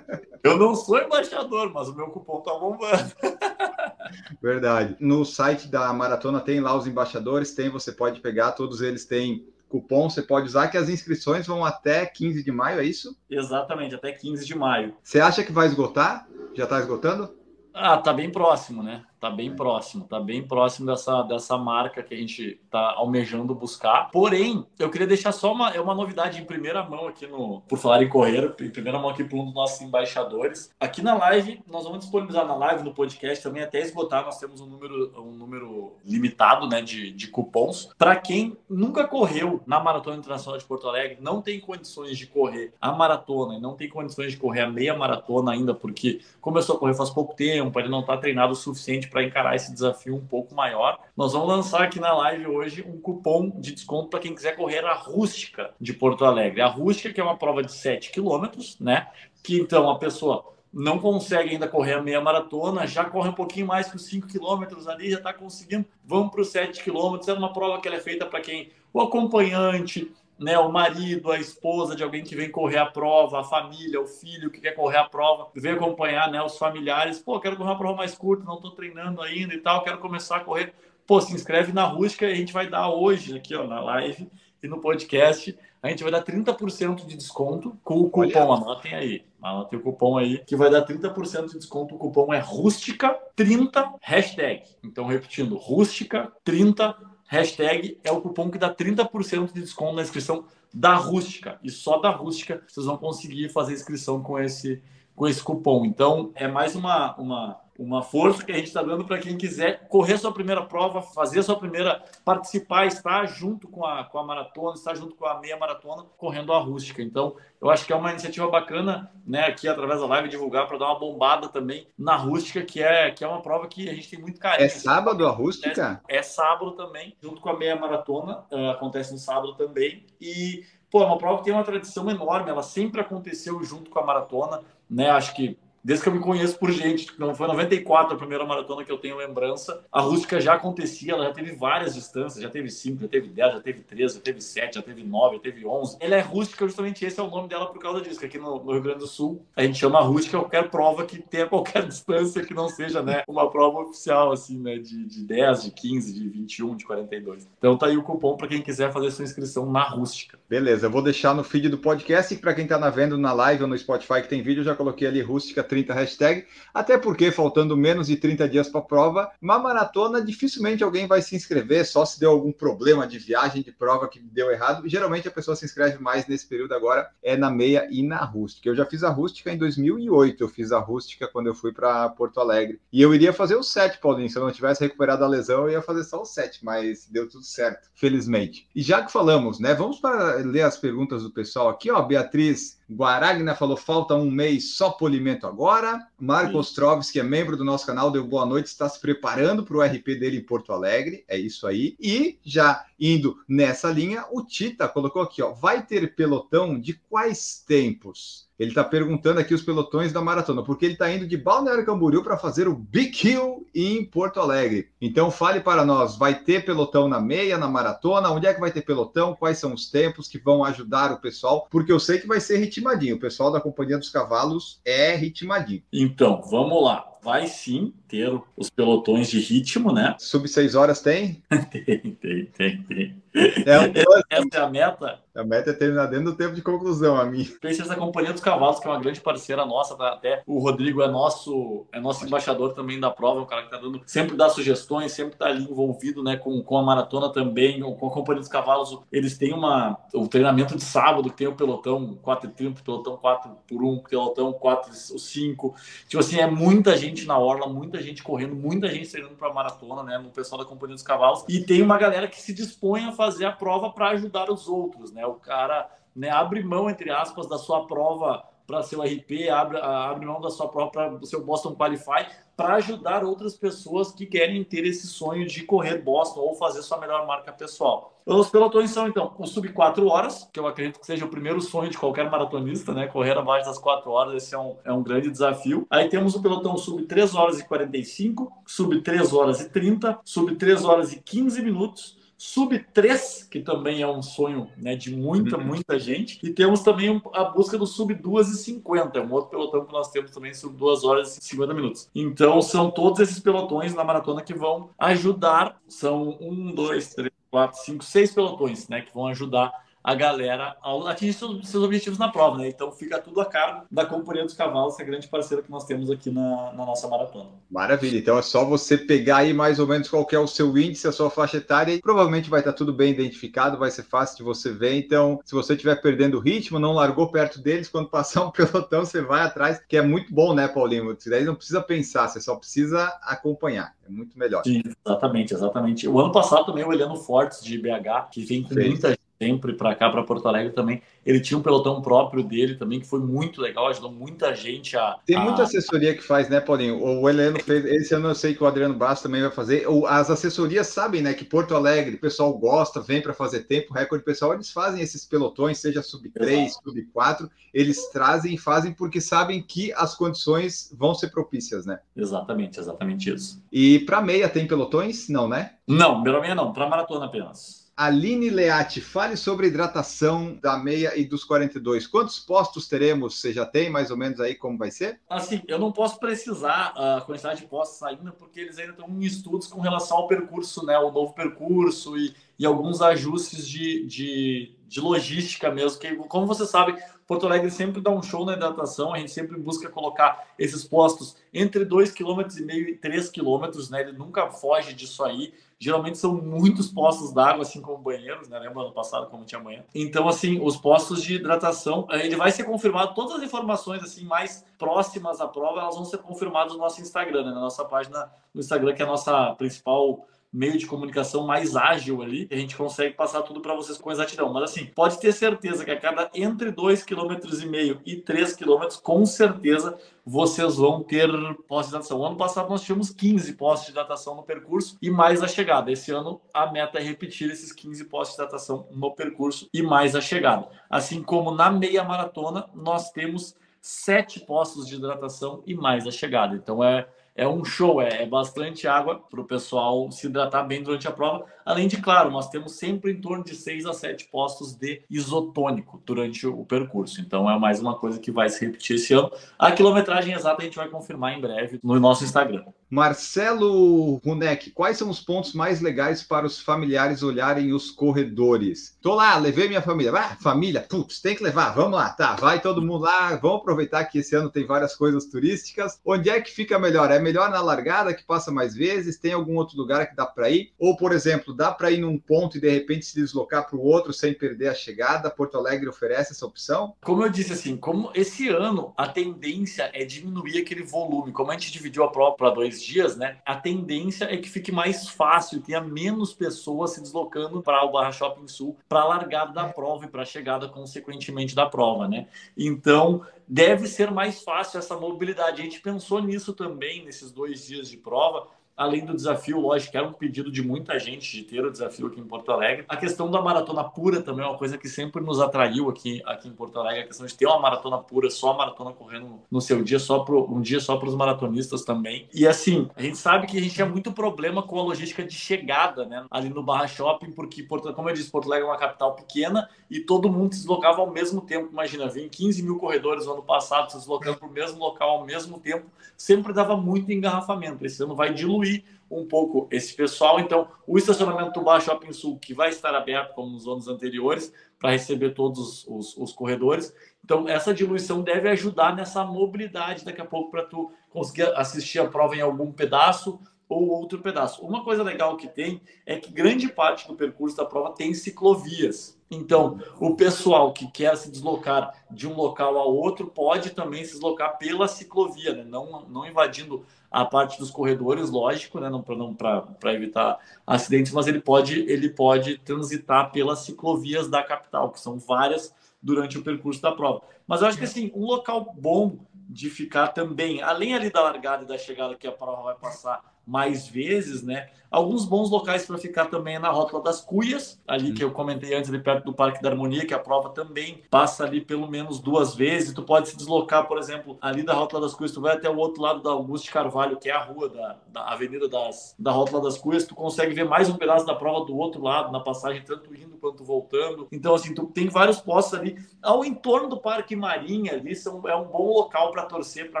Eu não sou embaixador, mas o meu cupom tá bombando. Verdade. No site da maratona tem lá os embaixadores, tem, você pode pegar, todos eles têm cupom, você pode usar que as inscrições vão até 15 de maio, é isso? Exatamente, até 15 de maio. Você acha que vai esgotar? Já está esgotando? Ah, tá bem próximo, né? Tá bem próximo, tá bem próximo dessa, dessa marca que a gente tá almejando buscar. Porém, eu queria deixar só uma, é uma novidade em primeira mão aqui no Por Falar em Correr, em primeira mão aqui para um dos nossos embaixadores. Aqui na live, nós vamos disponibilizar na live, no podcast também, até esgotar, nós temos um número, um número limitado né, de, de cupons. Para quem nunca correu na Maratona Internacional de Porto Alegre, não tem condições de correr a maratona e não tem condições de correr a meia maratona ainda, porque começou a correr faz pouco tempo, ele não está treinado o suficiente para encarar esse desafio um pouco maior. Nós vamos lançar aqui na live hoje um cupom de desconto para quem quiser correr a rústica de Porto Alegre. A rústica, que é uma prova de 7 quilômetros, né? Que então a pessoa não consegue ainda correr a meia maratona, já corre um pouquinho mais que os 5 quilômetros ali, já está conseguindo, vamos para os 7 quilômetros. É uma prova que é feita para quem o acompanhante, né, o marido, a esposa de alguém que vem correr a prova, a família, o filho que quer correr a prova, vem acompanhar né, os familiares. Pô, quero correr uma prova mais curta, não estou treinando ainda e tal, quero começar a correr. Pô, se inscreve na Rústica e a gente vai dar hoje aqui ó, na live e no podcast. A gente vai dar 30% de desconto com o cupom. Anotem aí. Anotem o cupom aí, que vai dar 30% de desconto. O cupom é rústica30 hashtag. Então, repetindo, rústica30 hashtag é o cupom que dá 30% de desconto na inscrição da Rústica. E só da Rústica vocês vão conseguir fazer inscrição com esse, com esse cupom. Então, é mais uma, uma uma força que a gente está dando para quem quiser correr sua primeira prova, fazer sua primeira, participar, estar junto com a, com a maratona, estar junto com a meia maratona, correndo a rústica. Então, eu acho que é uma iniciativa bacana, né, aqui através da live divulgar para dar uma bombada também na rústica, que é, que é uma prova que a gente tem muito carinho. É sábado a rústica? É, é sábado também, junto com a meia maratona, uh, acontece no sábado também. E, pô, é uma prova que tem uma tradição enorme, ela sempre aconteceu junto com a maratona, né? Acho que desde que eu me conheço por gente, não foi 94 a primeira maratona que eu tenho lembrança, a rústica já acontecia, ela já teve várias distâncias, já teve 5, já teve 10, já teve 13, já teve 7, já teve 9, já teve 11. Ela é rústica, justamente esse é o nome dela por causa disso, que aqui no, no Rio Grande do Sul a gente chama rústica qualquer prova que tenha qualquer distância que não seja, né, uma prova oficial, assim, né, de, de 10, de 15, de 21, de 42. Então tá aí o cupom para quem quiser fazer sua inscrição na rústica. Beleza, eu vou deixar no feed do podcast e para quem tá na vendo na live ou no Spotify que tem vídeo, eu já coloquei ali rústica 30 30 hashtag, até porque faltando menos de 30 dias para a prova, uma maratona dificilmente alguém vai se inscrever, só se deu algum problema de viagem de prova que deu errado. Geralmente a pessoa se inscreve mais nesse período agora é na meia e na rústica. Eu já fiz a rústica em 2008, eu fiz a rústica quando eu fui para Porto Alegre. E eu iria fazer o 7, Paulinho, se eu não tivesse recuperado a lesão, eu ia fazer só o 7, mas deu tudo certo, felizmente. E já que falamos, né, vamos para ler as perguntas do pessoal aqui, ó, Beatriz Guaragna falou: falta um mês só polimento agora. Marcos Troves, que é membro do nosso canal, deu boa noite, está se preparando para o RP dele em Porto Alegre. É isso aí. E já indo nessa linha, o Tita colocou aqui: ó, vai ter pelotão de quais tempos? Ele está perguntando aqui os pelotões da maratona, porque ele está indo de Balneário Camboriú para fazer o Big Hill em Porto Alegre. Então fale para nós, vai ter pelotão na meia, na maratona? Onde é que vai ter pelotão? Quais são os tempos que vão ajudar o pessoal? Porque eu sei que vai ser ritmadinho. O pessoal da Companhia dos Cavalos é ritmadinho. Então, vamos lá vai sim ter os pelotões de ritmo, né? Sub 6 horas tem? tem, tem, tem, tem. É, essa é a meta. A meta é terminar dentro do tempo de conclusão, a minha. Pense a Companhia dos Cavalos, que é uma grande parceira nossa, tá? até o Rodrigo é nosso, é nosso embaixador também da prova, um cara que tá dando, sempre dá sugestões, sempre tá ali envolvido, né, com, com a maratona também, com a Companhia dos Cavalos. Eles têm uma, o treinamento de sábado, que tem o pelotão 4,30, pelotão 4 por 1, pelotão 4 5. Tipo assim, é muita gente na orla, muita gente correndo, muita gente treinando para maratona, né, no pessoal da Companhia dos Cavalos. E tem uma galera que se dispõe a fazer a prova para ajudar os outros, né? O cara né, abre mão, entre aspas, da sua prova para seu RP, abre, abre mão da sua prova para o seu Boston Qualify, para ajudar outras pessoas que querem ter esse sonho de correr Boston ou fazer sua melhor marca pessoal. Os pelotões são, então, o sub 4 horas, que eu acredito que seja o primeiro sonho de qualquer maratonista, né? Correr abaixo das 4 horas, esse é um, é um grande desafio. Aí temos o pelotão sub 3 horas e 45, sub 3 horas e 30, sub 3 horas e 15 minutos, Sub 3, que também é um sonho né, de muita, uhum. muita gente. E temos também a busca do Sub 2 e 50, é um outro pelotão que nós temos também sub 2 horas e 50 minutos. Então, são todos esses pelotões na maratona que vão ajudar. São um, dois, três, quatro, cinco, seis pelotões, né, que vão ajudar a galera a atingir seus, seus, objetivos na prova, né? Então fica tudo a cargo da Companhia dos Cavalos, que é a grande parceira que nós temos aqui na, na, nossa maratona. Maravilha, então é só você pegar aí mais ou menos qual é o seu índice, a sua faixa etária, e provavelmente vai estar tudo bem identificado, vai ser fácil de você ver. Então, se você estiver perdendo o ritmo, não largou perto deles, quando passar um pelotão, você vai atrás, que é muito bom, né, Paulinho? Daí não precisa pensar, você só precisa acompanhar. É muito melhor. Sim, exatamente, exatamente. O ano passado também o Eliano Fortes de BH, que vem com muita sempre para cá, para Porto Alegre também. Ele tinha um pelotão próprio dele também, que foi muito legal, ajudou muita gente a. Tem muita a... assessoria que faz, né, Paulinho? O Heleno fez, esse ano eu sei que o Adriano Bastos também vai fazer. As assessorias sabem, né, que Porto Alegre, o pessoal gosta, vem para fazer tempo, recorde pessoal, eles fazem esses pelotões, seja sub 3, sub 4, eles trazem e fazem porque sabem que as condições vão ser propícias, né? Exatamente, exatamente isso. E para meia tem pelotões? Não, né? Não, para meia não, para maratona apenas. Aline Leati, fale sobre hidratação da meia e dos 42. Quantos postos teremos? Você já tem mais ou menos aí como vai ser? Assim, eu não posso precisar a quantidade de postos ainda, porque eles ainda estão em estudos com relação ao percurso, né? O novo percurso e, e alguns ajustes de, de, de logística mesmo. Que, como você sabe, Porto Alegre sempre dá um show na hidratação, a gente sempre busca colocar esses postos entre 2,5 km e 3 km, né? Ele nunca foge disso aí geralmente são muitos postos d'água, assim como banheiros, né? Lembra ano passado como tinha banheiro? Então, assim, os postos de hidratação, ele vai ser confirmado, todas as informações assim mais próximas à prova, elas vão ser confirmadas no nosso Instagram, né? na nossa página no Instagram, que é a nossa principal meio de comunicação mais ágil ali, a gente consegue passar tudo para vocês com exatidão. Mas assim, pode ter certeza que a cada entre 2,5 km e 3 km, com certeza vocês vão ter postos de hidratação. O ano passado nós tínhamos 15 postos de hidratação no percurso e mais a chegada. Esse ano a meta é repetir esses 15 postos de hidratação no percurso e mais a chegada. Assim como na meia maratona, nós temos sete postos de hidratação e mais a chegada. Então é é um show, é, é bastante água para o pessoal se hidratar bem durante a prova. Além de, claro, nós temos sempre em torno de 6 a 7 postos de isotônico durante o percurso. Então é mais uma coisa que vai se repetir esse ano. A quilometragem exata a gente vai confirmar em breve no nosso Instagram. Marcelo Runek, quais são os pontos mais legais para os familiares olharem os corredores? Tô lá, levei minha família. Ah, família, putz, tem que levar, vamos lá, tá, vai todo mundo lá, vamos aproveitar que esse ano tem várias coisas turísticas. Onde é que fica melhor? É melhor na largada, que passa mais vezes? Tem algum outro lugar que dá para ir? Ou, por exemplo, dá para ir num ponto e de repente se deslocar para o outro sem perder a chegada? Porto Alegre oferece essa opção? Como eu disse assim, como esse ano a tendência é diminuir aquele volume, como a gente dividiu a prova para dois dias, né? A tendência é que fique mais fácil, tenha menos pessoas se deslocando para o Barra Shopping Sul para a largada da prova e para a chegada consequentemente da prova, né? Então deve ser mais fácil essa mobilidade. A gente pensou nisso também nesses dois dias de prova além do desafio, lógico, era um pedido de muita gente de ter o desafio aqui em Porto Alegre. A questão da maratona pura também é uma coisa que sempre nos atraiu aqui, aqui em Porto Alegre, a questão de ter uma maratona pura, só a maratona correndo no seu dia, só pro, um dia só para os maratonistas também. E assim, a gente sabe que a gente tinha muito problema com a logística de chegada, né, ali no Barra Shopping, porque, Porto, como eu disse, Porto Alegre é uma capital pequena e todo mundo se deslocava ao mesmo tempo. Imagina, vem 15 mil corredores no ano passado se deslocando para o mesmo local ao mesmo tempo, sempre dava muito engarrafamento. Esse ano vai diluir diminuir um pouco esse pessoal. Então, o estacionamento do Bar Shopping Sul, que vai estar aberto como nos anos anteriores, para receber todos os, os, corredores. Então, essa diluição deve ajudar nessa mobilidade daqui a pouco para tu conseguir assistir a prova em algum pedaço ou outro pedaço. Uma coisa legal que tem é que grande parte do percurso da prova tem ciclovias. Então, o pessoal que quer se deslocar de um local a outro pode também se deslocar pela ciclovia, né? não, não invadindo a parte dos corredores, lógico, né? não para evitar acidentes, mas ele pode, ele pode transitar pelas ciclovias da capital, que são várias durante o percurso da prova. Mas eu acho que assim, um local bom de ficar também, além ali da largada e da chegada que a prova vai passar mais vezes, né? Alguns bons locais para ficar também é na Rótula das Cuias, ali que eu comentei antes, ali perto do Parque da Harmonia, que a prova também passa ali pelo menos duas vezes. Tu pode se deslocar, por exemplo, ali da Rótula das Cuias, tu vai até o outro lado da Augusto de Carvalho, que é a rua da, da Avenida das, da Rótula das Cuias, tu consegue ver mais um pedaço da prova do outro lado, na passagem, tanto indo quanto voltando. Então, assim, tu tem vários postos ali. Ao entorno do Parque Marinha ali, são, é um bom local para torcer, para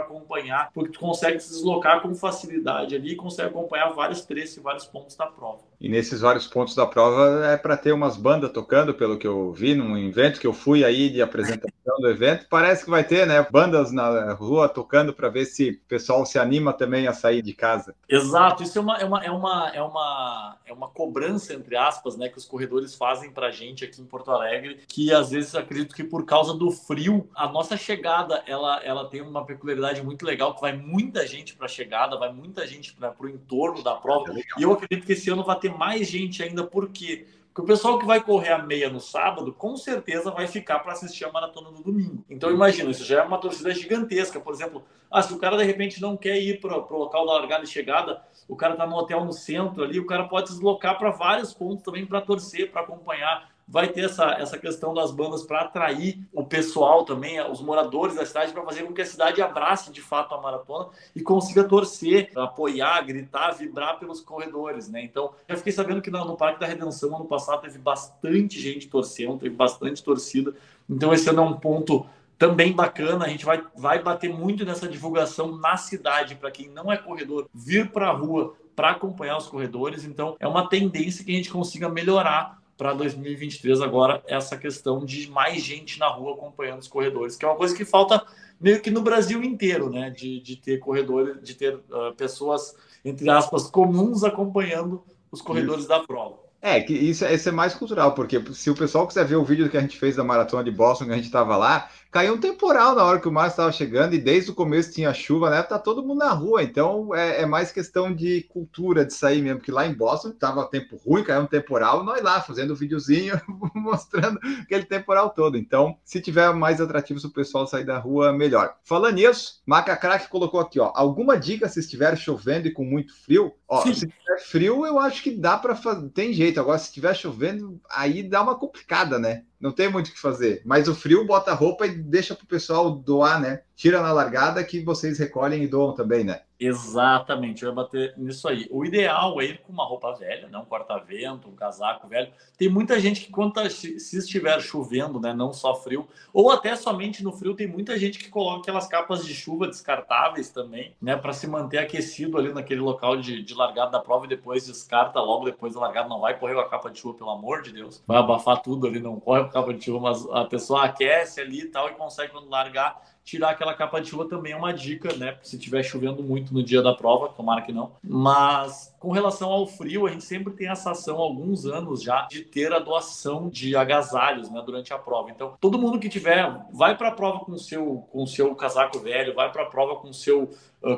acompanhar, porque tu consegue se deslocar com facilidade ali e consegue acompanhar vários trechos e vários pontos da prova. E nesses vários pontos da prova é para ter umas bandas tocando, pelo que eu vi num evento que eu fui aí de apresentação do evento. Parece que vai ter, né? Bandas na rua tocando para ver se o pessoal se anima também a sair de casa. Exato, isso é uma, é uma, é uma, é uma, é uma cobrança, entre aspas, né, que os corredores fazem para a gente aqui em Porto Alegre, que às vezes acredito que por causa do frio, a nossa chegada ela, ela tem uma peculiaridade muito legal, que vai muita gente para a chegada, vai muita gente para o entorno da prova. É e eu acredito que esse ano vai ter ter mais gente ainda, por quê? Porque o pessoal que vai correr a meia no sábado, com certeza vai ficar para assistir a maratona no domingo. Então imagina, isso já é uma torcida gigantesca. Por exemplo, ah, se o cara de repente não quer ir para o local da largada e chegada, o cara está no hotel no centro ali, o cara pode deslocar para vários pontos também para torcer, para acompanhar vai ter essa, essa questão das bandas para atrair o pessoal também, os moradores da cidade, para fazer com que a cidade abrace de fato a maratona e consiga torcer, apoiar, gritar, vibrar pelos corredores, né? Então, eu fiquei sabendo que no Parque da Redenção, ano passado, teve bastante gente torcendo, teve bastante torcida. Então, esse ano é um ponto também bacana. A gente vai, vai bater muito nessa divulgação na cidade, para quem não é corredor, vir para a rua para acompanhar os corredores. Então, é uma tendência que a gente consiga melhorar para 2023 agora essa questão de mais gente na rua acompanhando os corredores, que é uma coisa que falta meio que no Brasil inteiro, né? De, de ter corredores, de ter uh, pessoas, entre aspas, comuns acompanhando os corredores isso. da prova. É, que isso, isso é mais cultural, porque se o pessoal quiser ver o vídeo que a gente fez da maratona de Boston, que a gente estava lá, caiu um temporal na hora que o Márcio estava chegando e desde o começo tinha chuva, né? Tá todo mundo na rua, então é, é, mais questão de cultura de sair mesmo, que lá em Boston tava tempo ruim, caiu um temporal, nós lá fazendo o videozinho, mostrando aquele temporal todo. Então, se tiver mais atrativo se o pessoal sair da rua, melhor. Falando nisso, Maca Crack colocou aqui, ó, alguma dica se estiver chovendo e com muito frio? Ó, Sim. se tiver frio, eu acho que dá para fazer, tem jeito. Agora, se estiver chovendo, aí dá uma complicada, né? Não tem muito o que fazer. Mas o frio bota a roupa e deixa para o pessoal doar, né? Tira na largada que vocês recolhem e doam também, né? Exatamente, eu ia bater nisso aí. O ideal é ir com uma roupa velha, né? um corta-vento, um casaco velho. Tem muita gente que, quando tá, se estiver chovendo, né? não só frio, ou até somente no frio, tem muita gente que coloca aquelas capas de chuva descartáveis também, né? Para se manter aquecido ali naquele local de, de largada da prova e depois descarta logo depois da largada. Não vai correr com a capa de chuva, pelo amor de Deus. Vai abafar tudo ali, não corre com a capa de chuva, mas a pessoa aquece ali e tal e consegue, quando largar, tirar aquela capa de chuva também é uma dica, né? Se estiver chovendo muito no dia da prova, tomara que não. Mas com relação ao frio, a gente sempre tem essa ação alguns anos já de ter a doação de agasalhos, né, durante a prova. Então, todo mundo que tiver, vai para a prova com seu com seu casaco velho, vai para a prova com seu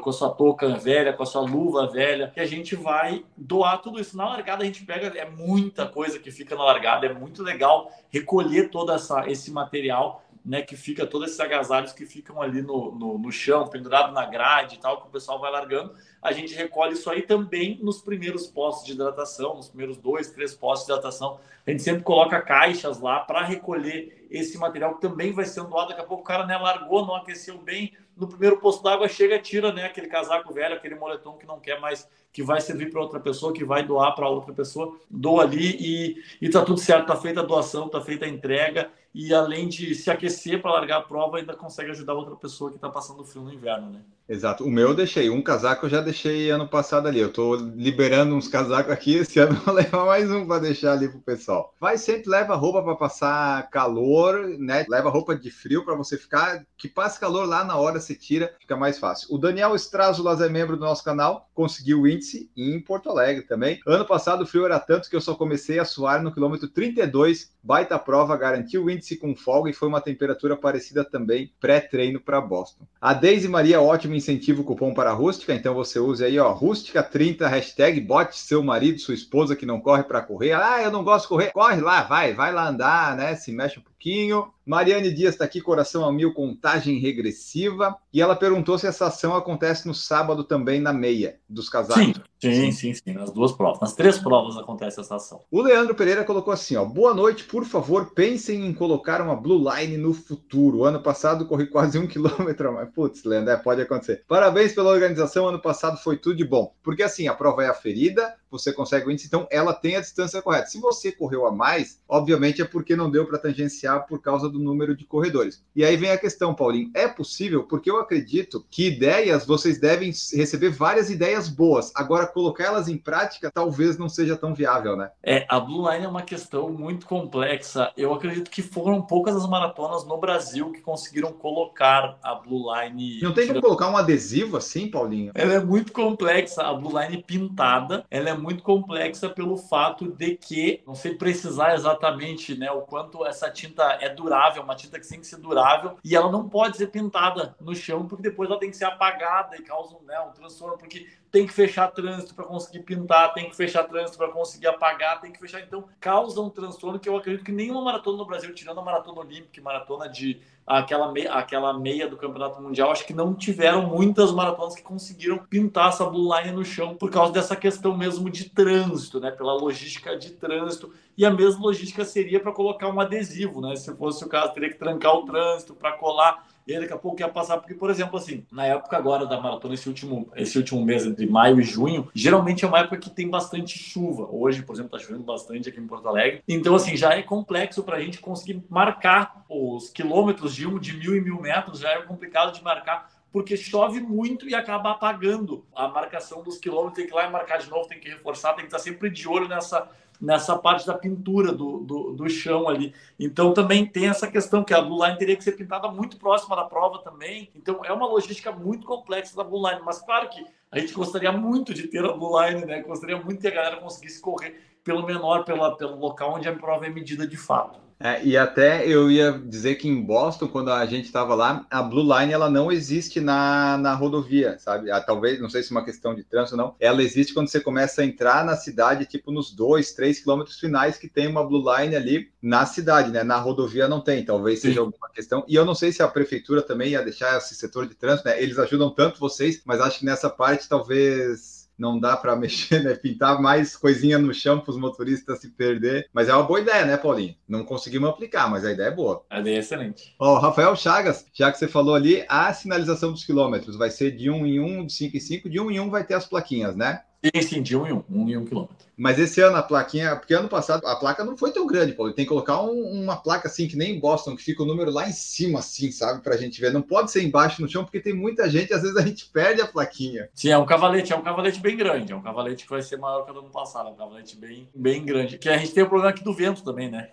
com a sua touca velha, com a sua luva velha, que a gente vai doar tudo isso. Na largada a gente pega, é muita coisa que fica na largada, é muito legal recolher todo essa, esse material né, que fica todos esses agasalhos que ficam ali no, no, no, chão, pendurado na grade e tal, que o pessoal vai largando. A gente recolhe isso aí também nos primeiros postos de hidratação, nos primeiros dois, três postos de hidratação. A gente sempre coloca caixas lá para recolher esse material que também vai ser doado. Daqui a pouco o cara né, largou, não aqueceu bem. No primeiro posto d'água chega, tira né, aquele casaco velho, aquele moletom que não quer mais que vai servir para outra pessoa, que vai doar para outra pessoa, doa ali e, e tá tudo certo, tá feita a doação, tá feita a entrega e além de se aquecer para largar a prova, ainda consegue ajudar outra pessoa que está passando frio no inverno, né? Exato. O meu eu deixei. Um casaco eu já deixei ano passado ali. Eu tô liberando uns casacos aqui. Esse ano vou levar mais um para deixar ali pro pessoal. Vai sempre leva roupa para passar calor, né? Leva roupa de frio para você ficar. Que passe calor lá na hora, você tira, fica mais fácil. O Daniel Estrazulas é membro do nosso canal, conseguiu o índice em Porto Alegre também. Ano passado o frio era tanto que eu só comecei a suar no quilômetro 32. Baita prova, garantiu o índice com folga e foi uma temperatura parecida também pré-treino para Boston. A Deise Maria, ótimo incentivo cupom para a Rústica, então você use aí, ó, Rústica30, hashtag, bote seu marido, sua esposa que não corre para correr. Ah, eu não gosto de correr. Corre lá, vai, vai lá andar, né? Se mexe um pouquinho. Mariane Dias está aqui, coração a mil, contagem regressiva. E ela perguntou se essa ação acontece no sábado também na meia dos casais. Sim, sim, sim, sim, nas duas provas. Nas três provas acontece essa ação. O Leandro Pereira colocou assim: ó, boa noite, por favor, pensem em colocar uma Blue Line no futuro. Ano passado corri quase um quilômetro, mas putz, Leandro, é, pode acontecer. Parabéns pela organização, ano passado foi tudo de bom. Porque assim, a prova é aferida, você consegue o índice, então ela tem a distância correta. Se você correu a mais, obviamente é porque não deu para tangenciar por causa do número de corredores. E aí vem a questão, Paulinho, é possível? Porque eu acredito que ideias, vocês devem receber várias ideias boas. Agora, colocá-las em prática talvez não seja tão viável, né? É, a Blue Line é uma questão muito complexa. Eu acredito que foram poucas as maratonas no Brasil que conseguiram colocar a Blue Line. Não tem como colocar um adesivo assim, Paulinho? Ela é muito complexa. A Blue Line pintada, ela é muito complexa pelo fato de que, não sei precisar exatamente né, o quanto essa tinta é durável, uma tinta que tem que ser durável, e ela não pode ser pintada no chão, porque depois ela tem que ser apagada e causa né, um transtorno, porque tem que fechar trânsito para conseguir pintar, tem que fechar trânsito para conseguir apagar, tem que fechar. Então, causa um transtorno que eu acredito que nenhuma maratona no Brasil, tirando a maratona olímpica, maratona de aquela meia, aquela meia do Campeonato Mundial, acho que não tiveram muitas maratonas que conseguiram pintar essa blue line no chão por causa dessa questão mesmo de trânsito, né? Pela logística de trânsito. E a mesma logística seria para colocar um adesivo, né? Se fosse o caso, teria que trancar o trânsito para colar e aí daqui a pouco ia passar, porque, por exemplo, assim, na época agora da maratona, esse último, esse último mês, entre maio e junho, geralmente é uma época que tem bastante chuva. Hoje, por exemplo, tá chovendo bastante aqui em Porto Alegre. Então, assim, já é complexo para a gente conseguir marcar os quilômetros de, um, de mil e mil metros, já é complicado de marcar porque chove muito e acaba apagando a marcação dos quilômetros. Tem que ir lá e marcar de novo, tem que reforçar, tem que estar sempre de olho nessa, nessa parte da pintura do, do, do, chão ali. Então também tem essa questão que a Blue Line teria que ser pintada muito próxima da prova também. Então é uma logística muito complexa da Blue Line, mas claro que a gente gostaria muito de ter a Blue Line, né? Gostaria muito que a galera conseguisse correr pelo menor, pela, pelo local onde a prova é medida de fato. É, e até eu ia dizer que em Boston, quando a gente estava lá, a Blue Line ela não existe na, na rodovia, sabe? Ah, talvez, não sei se é uma questão de trânsito ou não. Ela existe quando você começa a entrar na cidade, tipo nos dois, três quilômetros finais, que tem uma Blue Line ali na cidade, né? Na rodovia não tem, talvez seja Sim. alguma questão. E eu não sei se a prefeitura também ia deixar esse setor de trânsito, né? Eles ajudam tanto vocês, mas acho que nessa parte talvez não dá para mexer, né? Pintar mais coisinha no chão para os motoristas se perder. Mas é uma boa ideia, né, Paulinho? Não conseguimos aplicar, mas a ideia é boa. A ideia é excelente. Ó, Rafael Chagas, já que você falou ali, a sinalização dos quilômetros vai ser de um em um, de cinco em cinco, de um em um vai ter as plaquinhas, né? Sim, sim, de um em um, um em um quilômetro. Mas esse ano a plaquinha, porque ano passado a placa não foi tão grande, Paulo. Tem que colocar um, uma placa assim, que nem em Boston, que fica o número lá em cima, assim, sabe? Pra gente ver. Não pode ser embaixo no chão, porque tem muita gente, às vezes a gente perde a plaquinha. Sim, é um cavalete, é um cavalete bem grande. É um cavalete que vai ser maior que o ano passado. É um cavalete bem, bem grande. Que a gente tem o problema aqui do vento também, né?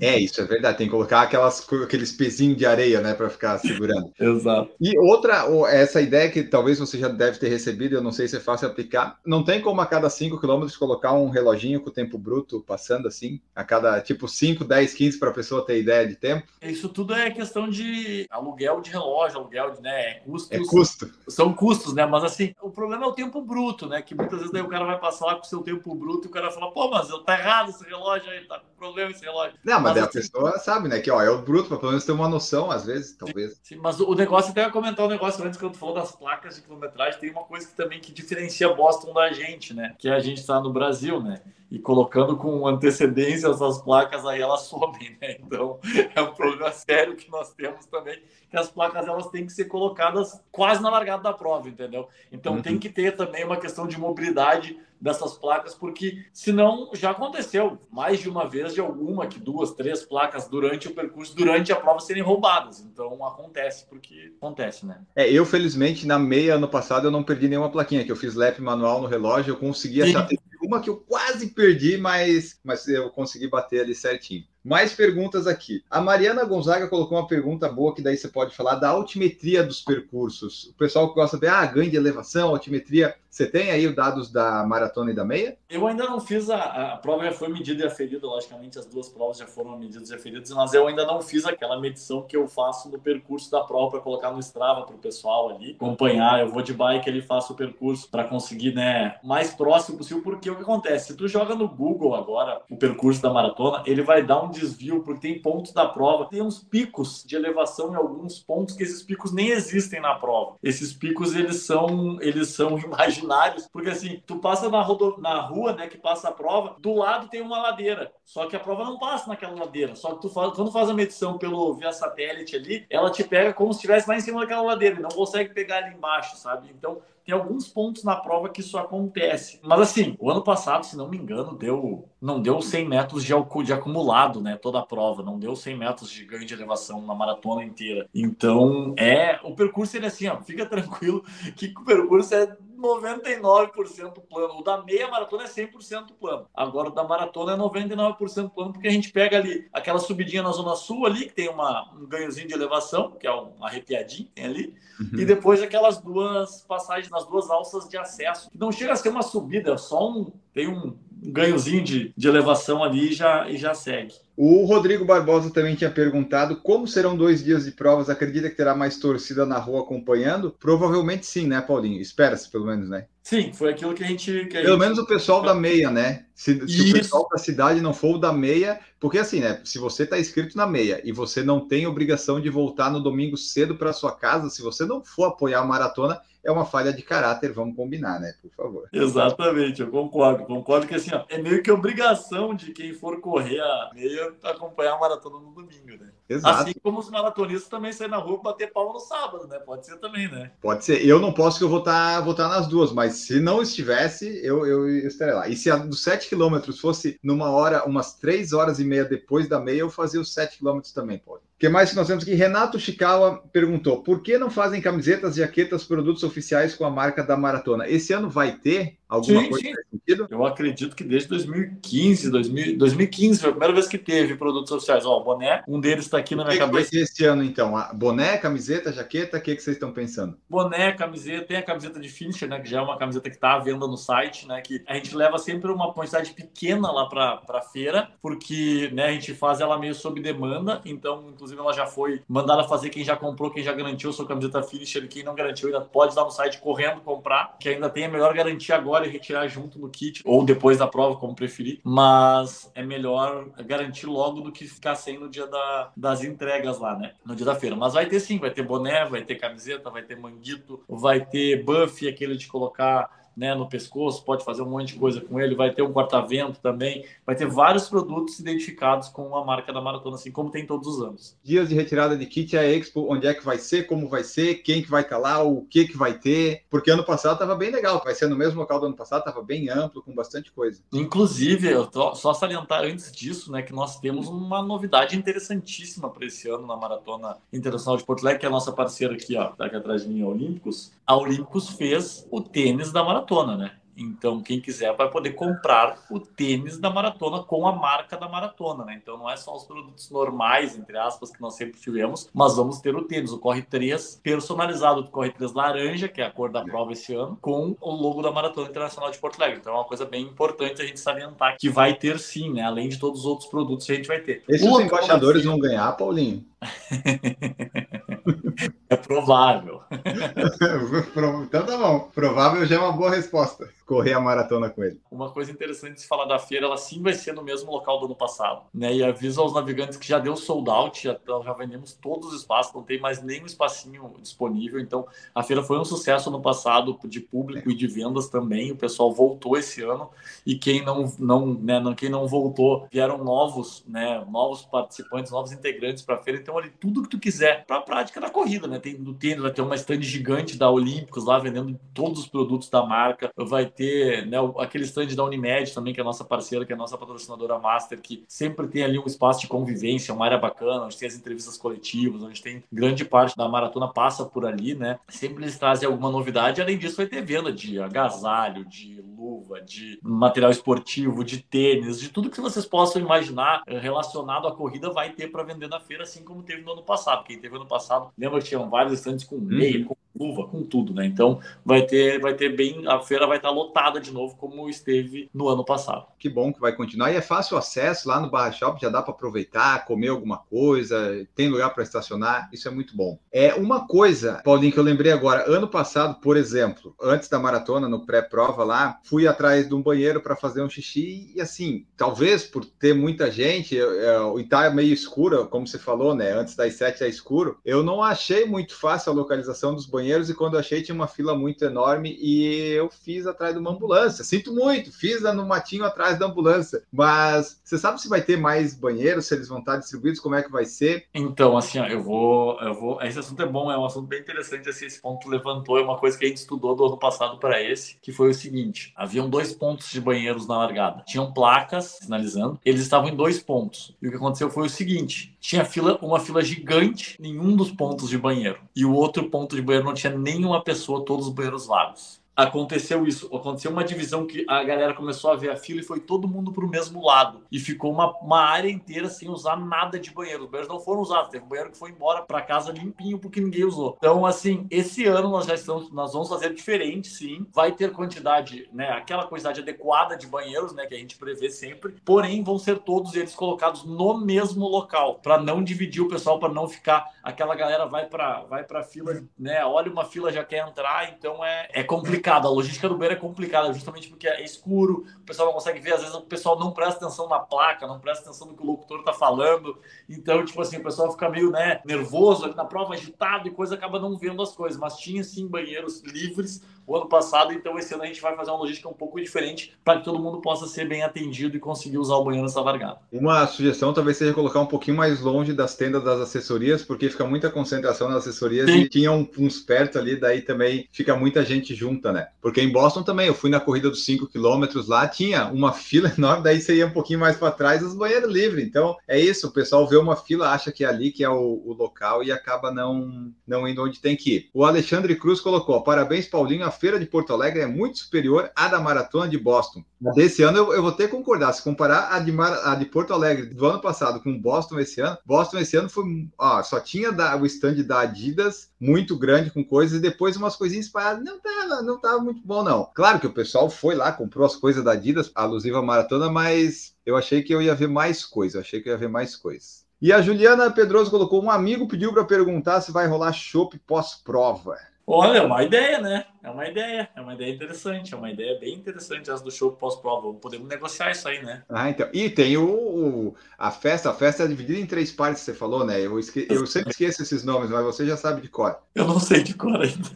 é, isso é verdade. Tem que colocar aquelas, aqueles pezinhos de areia, né, pra ficar segurando. Exato. E outra, essa ideia que talvez você já deve ter recebido, eu não sei se é fácil aplicar. Não tem como a cada 5 quilômetros colocar um reloginho com tempo bruto passando assim, a cada tipo 5, 10, 15 para a pessoa ter ideia de tempo? Isso tudo é questão de aluguel de relógio, aluguel de, né, é custos. É custo. São custos, né? Mas assim, o problema é o tempo bruto, né? Que muitas vezes daí o cara vai passar lá com o seu tempo bruto e o cara fala, pô, mas eu tá errado esse relógio aí, tá com problema esse relógio. Não, mas, mas assim, a pessoa sabe, né? Que ó, é o bruto, para pelo menos ter uma noção, às vezes, talvez. Sim, mas o negócio, até ia comentar um negócio antes, quando falou das placas de quilometragem, tem uma coisa que também que diferencia Boston da gente, né? Que a gente está no Brasil Brasil, né? e colocando com antecedência essas placas aí elas somem, né? Então é um problema sério que nós temos também, que as placas elas têm que ser colocadas quase na largada da prova, entendeu? Então uhum. tem que ter também uma questão de mobilidade dessas placas, porque senão já aconteceu mais de uma vez de alguma, que duas, três placas durante o percurso, durante a prova serem roubadas. Então acontece, porque acontece, né? É, eu felizmente na meia ano passado eu não perdi nenhuma plaquinha, que eu fiz lap manual no relógio, eu consegui achar uma que eu quase perdi, mas, mas eu consegui bater ali certinho. Mais perguntas aqui. A Mariana Gonzaga colocou uma pergunta boa que daí você pode falar da altimetria dos percursos. O pessoal que gosta de ah, ganho de elevação, altimetria. Você tem aí os dados da maratona e da meia? Eu ainda não fiz a, a prova já foi medida e aferida, logicamente as duas provas já foram medidas e aferidas, mas eu ainda não fiz aquela medição que eu faço no percurso da prova para colocar no Strava para o pessoal ali acompanhar. Eu vou de bike, ele faço o percurso para conseguir, né, mais próximo possível, porque o que acontece? Se tu joga no Google agora o percurso da maratona, ele vai dar um desvio, porque tem pontos da prova, tem uns picos de elevação em alguns pontos que esses picos nem existem na prova. Esses picos eles são eles são imaginários, porque assim, tu passa na, rodo... na rua, né, que passa a prova, do lado tem uma ladeira, só que a prova não passa naquela ladeira, só que tu faz... quando faz a medição pelo via satélite ali, ela te pega como se estivesse lá em cima daquela ladeira, e não consegue pegar ali embaixo, sabe? Então, tem alguns pontos na prova que isso acontece. Mas assim, o ano passado, se não me engano, deu não deu 100 metros de, de acumulado, né? Toda a prova, não deu 100 metros de ganho de elevação na maratona inteira. Então, é o percurso ele é assim, ó, fica tranquilo que o percurso é 99% plano. O da meia maratona é 100% plano. Agora o da maratona é 99% plano, porque a gente pega ali aquela subidinha na zona sul ali, que tem uma, um ganhozinho de elevação, que é um arrepiadinho, tem ali, uhum. e depois aquelas duas passagens nas duas alças de acesso. Não chega a ser uma subida, é só um. Tem um ganhozinho de, de elevação ali e já, e já segue. O Rodrigo Barbosa também tinha perguntado como serão dois dias de provas. Acredita que terá mais torcida na rua acompanhando? Provavelmente sim, né, Paulinho? Espera-se, pelo menos, né? Sim, foi aquilo que a gente. Que a pelo gente... menos o pessoal da meia, né? Se, se o pessoal da cidade não for o da meia, porque assim, né? Se você está inscrito na meia e você não tem obrigação de voltar no domingo cedo para sua casa, se você não for apoiar a maratona, é uma falha de caráter, vamos combinar, né? Por favor. Exatamente, eu concordo. Concordo que assim, ó, é meio que obrigação de quem for correr a meia acompanhar a maratona no domingo, né? Exato. Assim como os maratonistas também saem na rua bater palma no sábado, né? Pode ser também, né? Pode ser. Eu não posso que eu vou estar, tá, vou tá nas duas, mas se não estivesse, eu, eu estaria lá. E se a dos 7 quilômetros fosse numa hora, umas 3 horas e meia depois da meia, eu fazia os 7 quilômetros também, pode que mais que nós temos aqui? Renato Chikawa perguntou: por que não fazem camisetas, jaquetas, produtos oficiais com a marca da maratona? Esse ano vai ter alguma sim, coisa sim. nesse sentido? Eu acredito que desde 2015, 2000, 2015 foi a primeira vez que teve produtos oficiais. Ó, o boné, um deles está aqui na minha que cabeça. Que vai esse ano, então? A boné, camiseta, jaqueta, o que, que vocês estão pensando? Boné, camiseta, tem a camiseta de finisher, né? Que já é uma camiseta que está à venda no site, né? Que a gente leva sempre uma quantidade pequena lá para a feira, porque né, a gente faz ela meio sob demanda, então, inclusive ela já foi mandada fazer quem já comprou, quem já garantiu sua camiseta finisher, quem não garantiu ainda pode lá no site correndo comprar, que ainda tem a melhor garantia agora e retirar junto no kit, ou depois da prova, como preferir. Mas é melhor garantir logo do que ficar sem no dia da, das entregas lá, né? No dia da feira. Mas vai ter sim, vai ter boné, vai ter camiseta, vai ter manguito, vai ter buff, aquele de colocar né, no pescoço, pode fazer um monte de coisa com ele, vai ter um corta-vento também, vai ter vários produtos identificados com a marca da maratona, assim como tem todos os anos. Dias de retirada de kit, a Expo, onde é que vai ser, como vai ser, quem que vai estar lá, o que que vai ter, porque ano passado estava bem legal, vai ser no mesmo local do ano passado, estava bem amplo, com bastante coisa. Inclusive, eu tô, só salientar antes disso, né, que nós temos uma novidade interessantíssima para esse ano na Maratona Internacional de Porto Alegre, que é a nossa parceira aqui, ó, tá aqui atrás de mim, a Olímpicos. A Olímpicos fez o tênis da maratona maratona, né? Então, quem quiser vai poder comprar o tênis da maratona com a marca da maratona, né? Então, não é só os produtos normais, entre aspas, que nós sempre tivemos, mas vamos ter o tênis, o Corre 3 personalizado, o Corre 3 laranja, que é a cor da prova esse ano, com o logo da Maratona Internacional de Porto Alegre. Então, é uma coisa bem importante a gente salientar que vai ter sim, né? Além de todos os outros produtos que a gente vai ter. Esses embaixadores vão ganhar, Paulinho? É provável. então tá bom. Provável já é uma boa resposta. Correr a maratona com ele. Uma coisa interessante de se falar da feira, ela sim vai ser no mesmo local do ano passado. Né? E aviso aos navegantes que já deu sold out, já, já vendemos todos os espaços, não tem mais nenhum espacinho disponível. Então, a feira foi um sucesso no passado de público é. e de vendas também. O pessoal voltou esse ano. E quem não, não, né, quem não voltou, vieram novos, né, novos participantes, novos integrantes para a feira. Então, ali, tudo que tu quiser para a prática da corrida, né? Tem no tênis, vai ter uma stand gigante da Olímpicos lá vendendo todos os produtos da marca. Vai ter né, aquele stand da Unimed também, que é a nossa parceira, que é a nossa patrocinadora master, que sempre tem ali um espaço de convivência, uma área bacana, onde tem as entrevistas coletivas, onde tem grande parte da maratona passa por ali, né? Sempre eles trazem alguma novidade. Além disso, vai ter venda de agasalho, de luva, de material esportivo, de tênis, de tudo que vocês possam imaginar eh, relacionado à corrida vai ter para vender na feira, assim como teve no ano passado. Quem teve no ano passado, lembra que tinham vários estantes com meia, uhum. com luva, com tudo, né? Então vai ter, vai ter bem, a feira vai estar lotada de novo como esteve no ano passado. Que bom que vai continuar e é fácil acesso lá no Barra Shop, já dá para aproveitar, comer alguma coisa, tem lugar para estacionar, isso é muito bom. É uma coisa, Paulinho, que eu lembrei agora, ano passado, por exemplo, antes da maratona, no pré-prova lá, fui atrás de um banheiro para fazer um xixi e assim, talvez por ter muita gente, o Itá é meio escuro, como você falou, né? Antes das sete é escuro, eu não achei muito fácil a localização dos banheiros banheiros e quando achei tinha uma fila muito enorme e eu fiz atrás de uma ambulância. Sinto muito, fiz no matinho atrás da ambulância. Mas você sabe se vai ter mais banheiros, se eles vão estar distribuídos, como é que vai ser? Então, assim, ó, eu vou, eu vou. Esse assunto é bom, é um assunto bem interessante. Assim, esse ponto levantou, é uma coisa que a gente estudou do ano passado para esse, que foi o seguinte: haviam dois pontos de banheiros na largada. Tinham placas sinalizando, eles estavam em dois pontos. E o que aconteceu foi o seguinte: tinha fila, uma fila gigante em um dos pontos de banheiro. E o outro ponto de banheiro não não tinha nenhuma pessoa, todos os banheiros vagos aconteceu isso. Aconteceu uma divisão que a galera começou a ver a fila e foi todo mundo para o mesmo lado. E ficou uma, uma área inteira sem usar nada de banheiro. Os banheiros não foram usados. Teve um banheiro que foi embora para casa limpinho porque ninguém usou. Então, assim, esse ano nós já estamos, nós vamos fazer diferente, sim. Vai ter quantidade, né? Aquela quantidade adequada de banheiros, né? Que a gente prevê sempre. Porém, vão ser todos eles colocados no mesmo local para não dividir o pessoal, para não ficar aquela galera vai para vai para fila, né? Olha uma fila já quer entrar, então é, é complicado complicado, a logística do banheiro é complicada, justamente porque é escuro, o pessoal não consegue ver, às vezes o pessoal não presta atenção na placa, não presta atenção no que o locutor está falando, então, tipo assim, o pessoal fica meio, né, nervoso ali na prova, agitado e coisa, acaba não vendo as coisas, mas tinha sim banheiros livres o ano passado, então esse ano a gente vai fazer uma logística um pouco diferente para que todo mundo possa ser bem atendido e conseguir usar o banheiro nessa largada. Uma sugestão talvez seja colocar um pouquinho mais longe das tendas das assessorias, porque fica muita concentração nas assessorias sim. e tinha uns perto ali, daí também fica muita gente junta, né? Porque em Boston também, eu fui na corrida dos 5 quilômetros lá, tinha uma fila enorme, daí você ia um pouquinho mais para trás, os banheiros livres. Então é isso, o pessoal vê uma fila, acha que é ali que é o, o local e acaba não, não indo onde tem que ir. O Alexandre Cruz colocou: parabéns, Paulinho, a feira de Porto Alegre é muito superior à da maratona de Boston. Desse ano eu, eu vou ter que concordar. Se comparar a de, Mar, a de Porto Alegre do ano passado com Boston esse ano, Boston esse ano foi ó, só tinha da, o stand da Adidas muito grande com coisas e depois umas coisinhas espalhadas. Não tava, não tava muito bom, não. Claro que o pessoal foi lá, comprou as coisas da Adidas, alusiva à maratona, mas eu achei que eu ia ver mais coisas. Achei que eu ia ver mais coisas. E a Juliana Pedroso colocou: um amigo pediu para perguntar se vai rolar chopp pós-prova. Olha, é uma ideia, né? É uma ideia, é uma ideia interessante, é uma ideia bem interessante essa do show pós-prova. Podemos negociar isso aí, né? Ah, então. E tem o, o, a festa, a festa é dividida em três partes, você falou, né? Eu, esque... eu sempre esqueço esses nomes, mas você já sabe de cor. Eu não sei de cor ainda.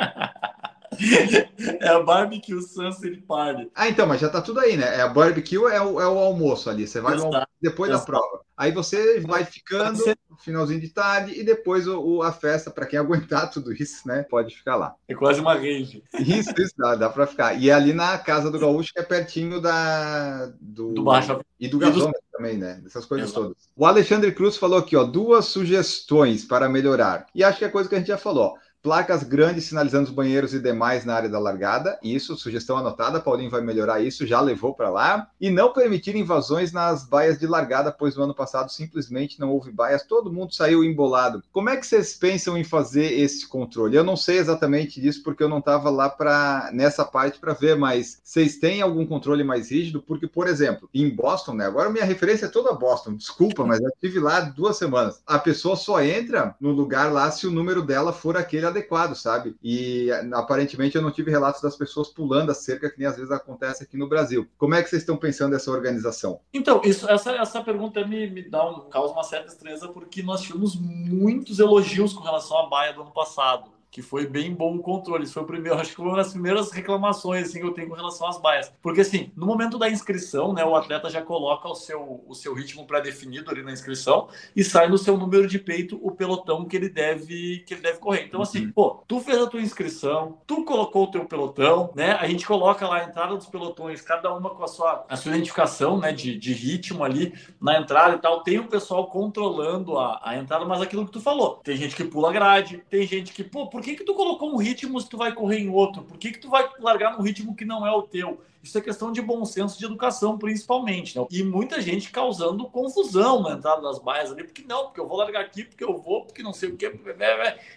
É a barbecue sunset party. Ah, então, mas já tá tudo aí, né? É a barbecue é o, é o almoço ali. Você vai Exato. depois Exato. da prova. Aí você vai ficando no finalzinho de tarde e depois o, o a festa, para quem aguentar tudo isso, né? Pode ficar lá. É quase uma rede. Isso, isso, dá, dá para ficar. E é ali na casa do Gaúcho, que é pertinho da. Do, do Baixo. E do Gasômetro do... também, né? Essas coisas Exato. todas. O Alexandre Cruz falou aqui, ó, duas sugestões para melhorar. E acho que é coisa que a gente já falou. Placas grandes sinalizando os banheiros e demais na área da largada. Isso, sugestão anotada, Paulinho vai melhorar isso, já levou para lá. E não permitir invasões nas baias de largada, pois no ano passado simplesmente não houve baias, todo mundo saiu embolado. Como é que vocês pensam em fazer esse controle? Eu não sei exatamente disso porque eu não estava lá para nessa parte para ver, mas vocês têm algum controle mais rígido? Porque, por exemplo, em Boston, né? Agora minha referência é toda Boston, desculpa, mas eu estive lá duas semanas. A pessoa só entra no lugar lá se o número dela for aquele adequado, sabe? E aparentemente eu não tive relatos das pessoas pulando a cerca, que nem às vezes acontece aqui no Brasil. Como é que vocês estão pensando nessa organização? Então, isso, essa, essa pergunta me, me dá um, causa uma certa estranheza, porque nós tivemos muitos elogios com relação à baia do ano passado que foi bem bom o controle. Isso foi o primeiro, acho que foi uma das primeiras reclamações assim, que eu tenho com relação às baias. Porque assim, no momento da inscrição, né, o atleta já coloca o seu, o seu ritmo pré-definido ali na inscrição e sai no seu número de peito o pelotão que ele deve que ele deve correr. Então assim, uhum. pô, tu fez a tua inscrição, tu colocou o teu pelotão, né? A gente coloca lá a entrada dos pelotões, cada uma com a sua, a sua identificação, né, de, de ritmo ali na entrada e tal. Tem o pessoal controlando a, a entrada, mas aquilo que tu falou. Tem gente que pula grade, tem gente que, pô, por que, que tu colocou um ritmo se tu vai correr em outro? Por que, que tu vai largar num ritmo que não é o teu? Isso é questão de bom senso de educação, principalmente. Né? E muita gente causando confusão na entrada das baias ali, porque não, porque eu vou largar aqui, porque eu vou, porque não sei o quê.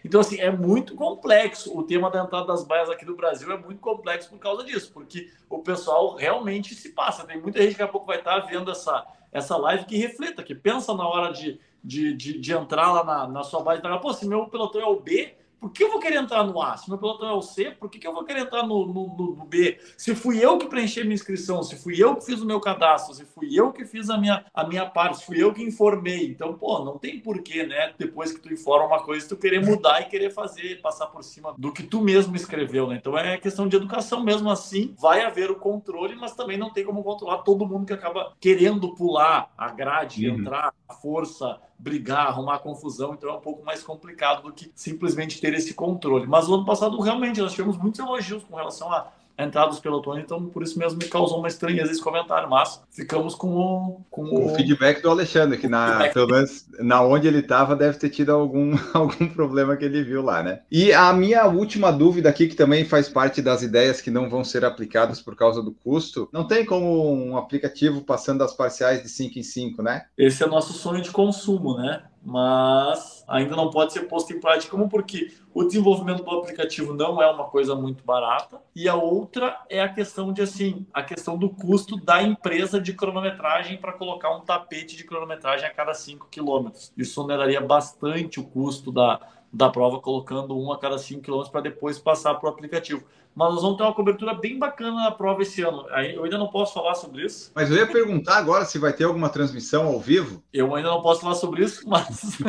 Então, assim, é muito complexo. O tema da entrada das baias aqui no Brasil é muito complexo por causa disso, porque o pessoal realmente se passa. Tem muita gente que daqui a pouco vai estar vendo essa, essa live que reflita, que pensa na hora de, de, de, de entrar lá na, na sua base e falar, pô, se meu pelotão é o B por que eu vou querer entrar no A? Se meu pelotão é o C, por que, que eu vou querer entrar no, no, no, B? Se fui eu que preenchi minha inscrição, se fui eu que fiz o meu cadastro, se fui eu que fiz a minha, a minha parte, se fui eu que informei. Então, pô, não tem porquê, né? Depois que tu informa uma coisa, tu querer mudar e querer fazer, passar por cima do que tu mesmo escreveu, né? Então é questão de educação mesmo assim. Vai haver o controle, mas também não tem como controlar todo mundo que acaba querendo pular a grade, uhum. entrar, a força, brigar, arrumar confusão, então é um pouco mais complicado do que simplesmente ter esse controle. Mas o ano passado, realmente, nós tivemos muitos elogios com relação a a entrada dos pelotões, então por isso mesmo me causou uma estranheza esse comentário, mas ficamos com o, com o... o feedback do Alexandre, que na, pelo menos na onde ele estava deve ter tido algum, algum problema que ele viu lá, né? E a minha última dúvida aqui, que também faz parte das ideias que não vão ser aplicadas por causa do custo, não tem como um aplicativo passando as parciais de 5 em 5, né? Esse é nosso sonho de consumo, né? Mas ainda não pode ser posto em prática, como? Porque o desenvolvimento do aplicativo não é uma coisa muito barata. E a outra é a questão de assim, a questão do custo da empresa de cronometragem para colocar um tapete de cronometragem a cada 5 quilômetros. Isso oneraria bastante o custo da, da prova, colocando um a cada 5 quilômetros para depois passar para o aplicativo mas nós vamos ter uma cobertura bem bacana na prova esse ano. Eu ainda não posso falar sobre isso. Mas eu ia perguntar agora se vai ter alguma transmissão ao vivo. Eu ainda não posso falar sobre isso, mas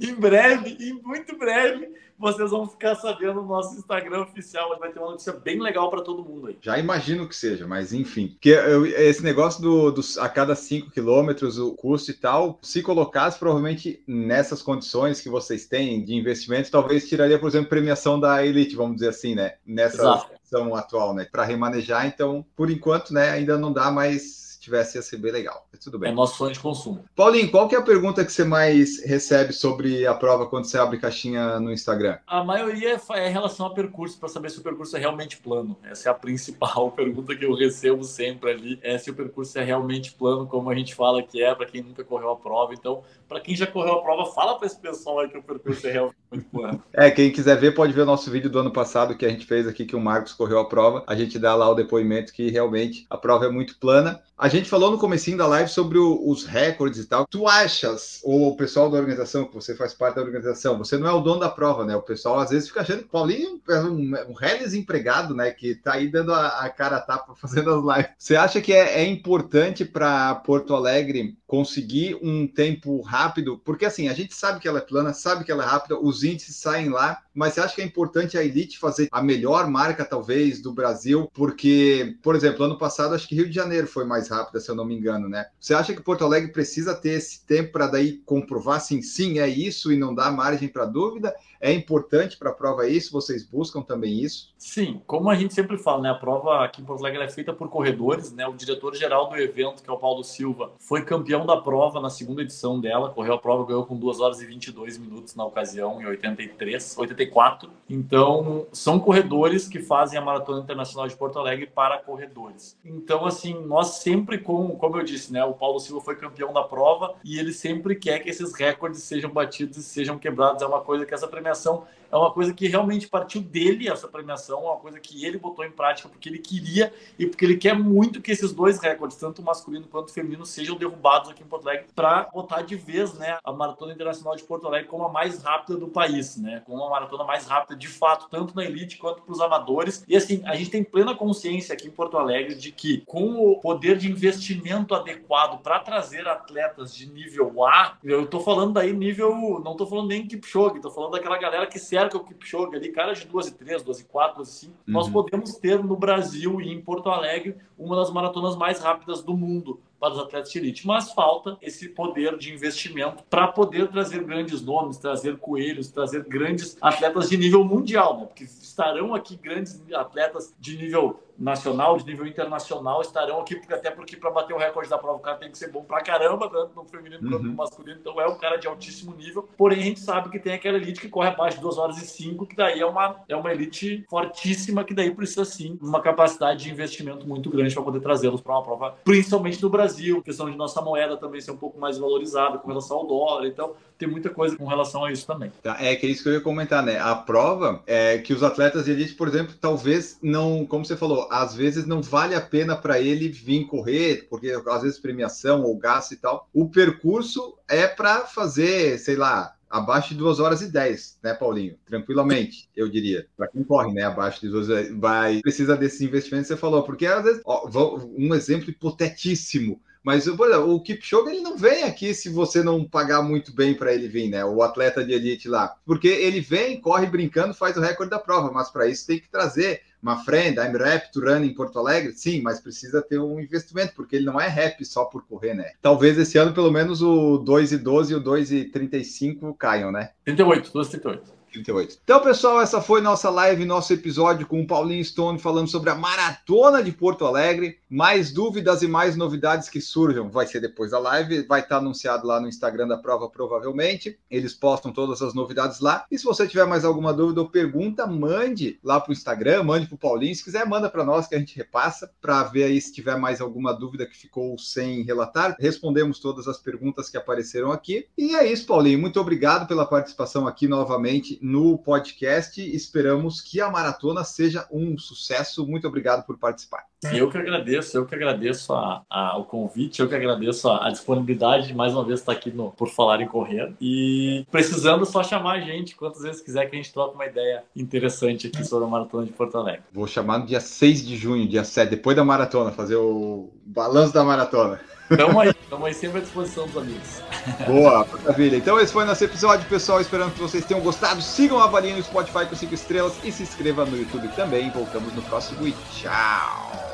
em breve, em muito breve, vocês vão ficar sabendo no nosso Instagram oficial. Vai ter uma notícia bem legal para todo mundo aí. Já imagino que seja, mas enfim. Porque eu, esse negócio do, do, a cada 5 quilômetros, o custo e tal, se colocasse provavelmente nessas condições que vocês têm de investimento, talvez tiraria, por exemplo, premiação da Elite, vamos dizer assim, né? Nessa situação atual, né? Para remanejar, então, por enquanto, né, ainda não dá mais tivesse ia ser bem legal. Mas tudo bem. É nosso sonho de consumo. Paulinho, qual que é a pergunta que você mais recebe sobre a prova quando você abre caixinha no Instagram? A maioria é em relação a percurso, para saber se o percurso é realmente plano. Essa é a principal pergunta que eu recebo sempre ali. É se o percurso é realmente plano, como a gente fala que é, para quem nunca correu a prova. Então, para quem já correu a prova, fala para esse pessoal aí que o percurso é realmente plano. É, quem quiser ver, pode ver o nosso vídeo do ano passado que a gente fez aqui, que o Marcos correu a prova. A gente dá lá o depoimento que realmente a prova é muito plana. A gente falou no comecinho da live sobre o, os recordes e tal. Tu achas, ou o pessoal da organização, que você faz parte da organização, você não é o dono da prova, né? O pessoal às vezes fica achando que o Paulinho é um, um ré desempregado, né? Que tá aí dando a, a cara a tapa fazendo as lives. Você acha que é, é importante para Porto Alegre conseguir um tempo rápido? Porque assim, a gente sabe que ela é plana, sabe que ela é rápida, os índices saem lá, mas você acha que é importante a Elite fazer a melhor marca, talvez, do Brasil? Porque, por exemplo, ano passado, acho que Rio de Janeiro foi mais rápida, se eu não me engano, né? Você acha que Porto Alegre precisa ter esse tempo para daí comprovar assim, sim, é isso e não dá margem para dúvida? É importante para a prova isso? Vocês buscam também isso? Sim, como a gente sempre fala, né? A prova aqui em Porto Alegre é feita por corredores, né? O diretor-geral do evento, que é o Paulo Silva, foi campeão da prova na segunda edição dela correu a prova, ganhou com 2 horas e 22 minutos na ocasião, em 83, 84. Então, são corredores que fazem a Maratona Internacional de Porto Alegre para corredores. Então, assim, nós sempre, com, como eu disse, né, o Paulo Silva foi campeão da prova e ele sempre quer que esses recordes sejam batidos e sejam quebrados. É uma coisa que essa premiação é uma coisa que realmente partiu dele, essa premiação, é uma coisa que ele botou em prática porque ele queria e porque ele quer muito que esses dois recordes, tanto masculino quanto feminino, sejam derrubados aqui em Porto Alegre para botar de vez né, a Maratona Internacional de Porto Alegre como a mais rápida do país, né, como uma maratona mais rápida de fato, tanto na elite quanto para os amadores. E assim, a gente tem plena consciência aqui em Porto Alegre de que com o poder de investimento adequado para trazer atletas de nível A, eu estou falando daí nível, não estou falando nem Kipchoge, estou falando daquela galera que cerca o Kipchoge ali, cara de 2 e 3, 2 e 4, 2 e 5, uhum. nós podemos ter no Brasil e em Porto Alegre uma das maratonas mais rápidas do mundo para os atletas de elite, mas falta esse poder de investimento para poder trazer grandes nomes, trazer coelhos, trazer grandes atletas de nível mundial, né? Porque estarão aqui grandes atletas de nível nacional, de nível internacional, estarão aqui, porque até porque para bater o recorde da prova o cara tem que ser bom pra caramba, tanto no feminino quanto no uhum. masculino, então é um cara de altíssimo nível. Porém, a gente sabe que tem aquela elite que corre abaixo de 2 horas e 5, que daí é uma, é uma elite fortíssima, que daí precisa sim uma capacidade de investimento muito grande para poder trazê-los para uma prova, principalmente no Brasil, questão de nossa moeda também ser um pouco mais valorizada com relação ao dólar, então tem muita coisa com relação a isso também. Tá, é que é isso que eu ia comentar, né? A prova é que os atletas de elite, por exemplo, talvez não, como você falou, às vezes não vale a pena para ele vir correr, porque às vezes premiação ou gasto e tal. O percurso é para fazer, sei lá, abaixo de 2 horas e 10, né, Paulinho? Tranquilamente, eu diria. Para quem corre, né, abaixo de 2 horas, vai precisa desse investimento que você falou, porque às vezes, ó, um exemplo hipotetíssimo, mas o Kipchoge ele não vem aqui se você não pagar muito bem para ele vir, né? O atleta de elite lá, porque ele vem, corre brincando, faz o recorde da prova, mas para isso tem que trazer uma friend, I'm rap to run em Porto Alegre, sim, mas precisa ter um investimento, porque ele não é rap só por correr, né? Talvez esse ano pelo menos o 2 e 12 e o 2 e 35 caiam, né? 38, 2 e 38. 38. Então, pessoal, essa foi nossa live, nosso episódio com o Paulinho Stone falando sobre a maratona de Porto Alegre. Mais dúvidas e mais novidades que surjam vai ser depois da live, vai estar anunciado lá no Instagram da prova, provavelmente. Eles postam todas as novidades lá. E se você tiver mais alguma dúvida ou pergunta, mande lá para o Instagram, mande para o Paulinho. Se quiser, manda para nós que a gente repassa para ver aí se tiver mais alguma dúvida que ficou sem relatar. Respondemos todas as perguntas que apareceram aqui. E é isso, Paulinho. Muito obrigado pela participação aqui novamente no podcast. Esperamos que a maratona seja um sucesso. Muito obrigado por participar. Eu que agradeço, eu que agradeço a, a, o convite, eu que agradeço a, a, disponibilidade de mais uma vez estar aqui no Por Falar em Correr. E precisando, só chamar a gente quantas vezes quiser que a gente troque uma ideia interessante aqui sobre a Maratona de Porto Alegre. Vou chamar no dia 6 de junho, dia 7, depois da maratona, fazer o balanço da maratona. Tamo aí, tamo aí sempre à disposição dos amigos. Boa, maravilha. Então esse foi nosso episódio, pessoal. Esperando que vocês tenham gostado. Sigam a avalinha no Spotify com 5 estrelas e se inscreva no YouTube também. Voltamos no próximo e tchau.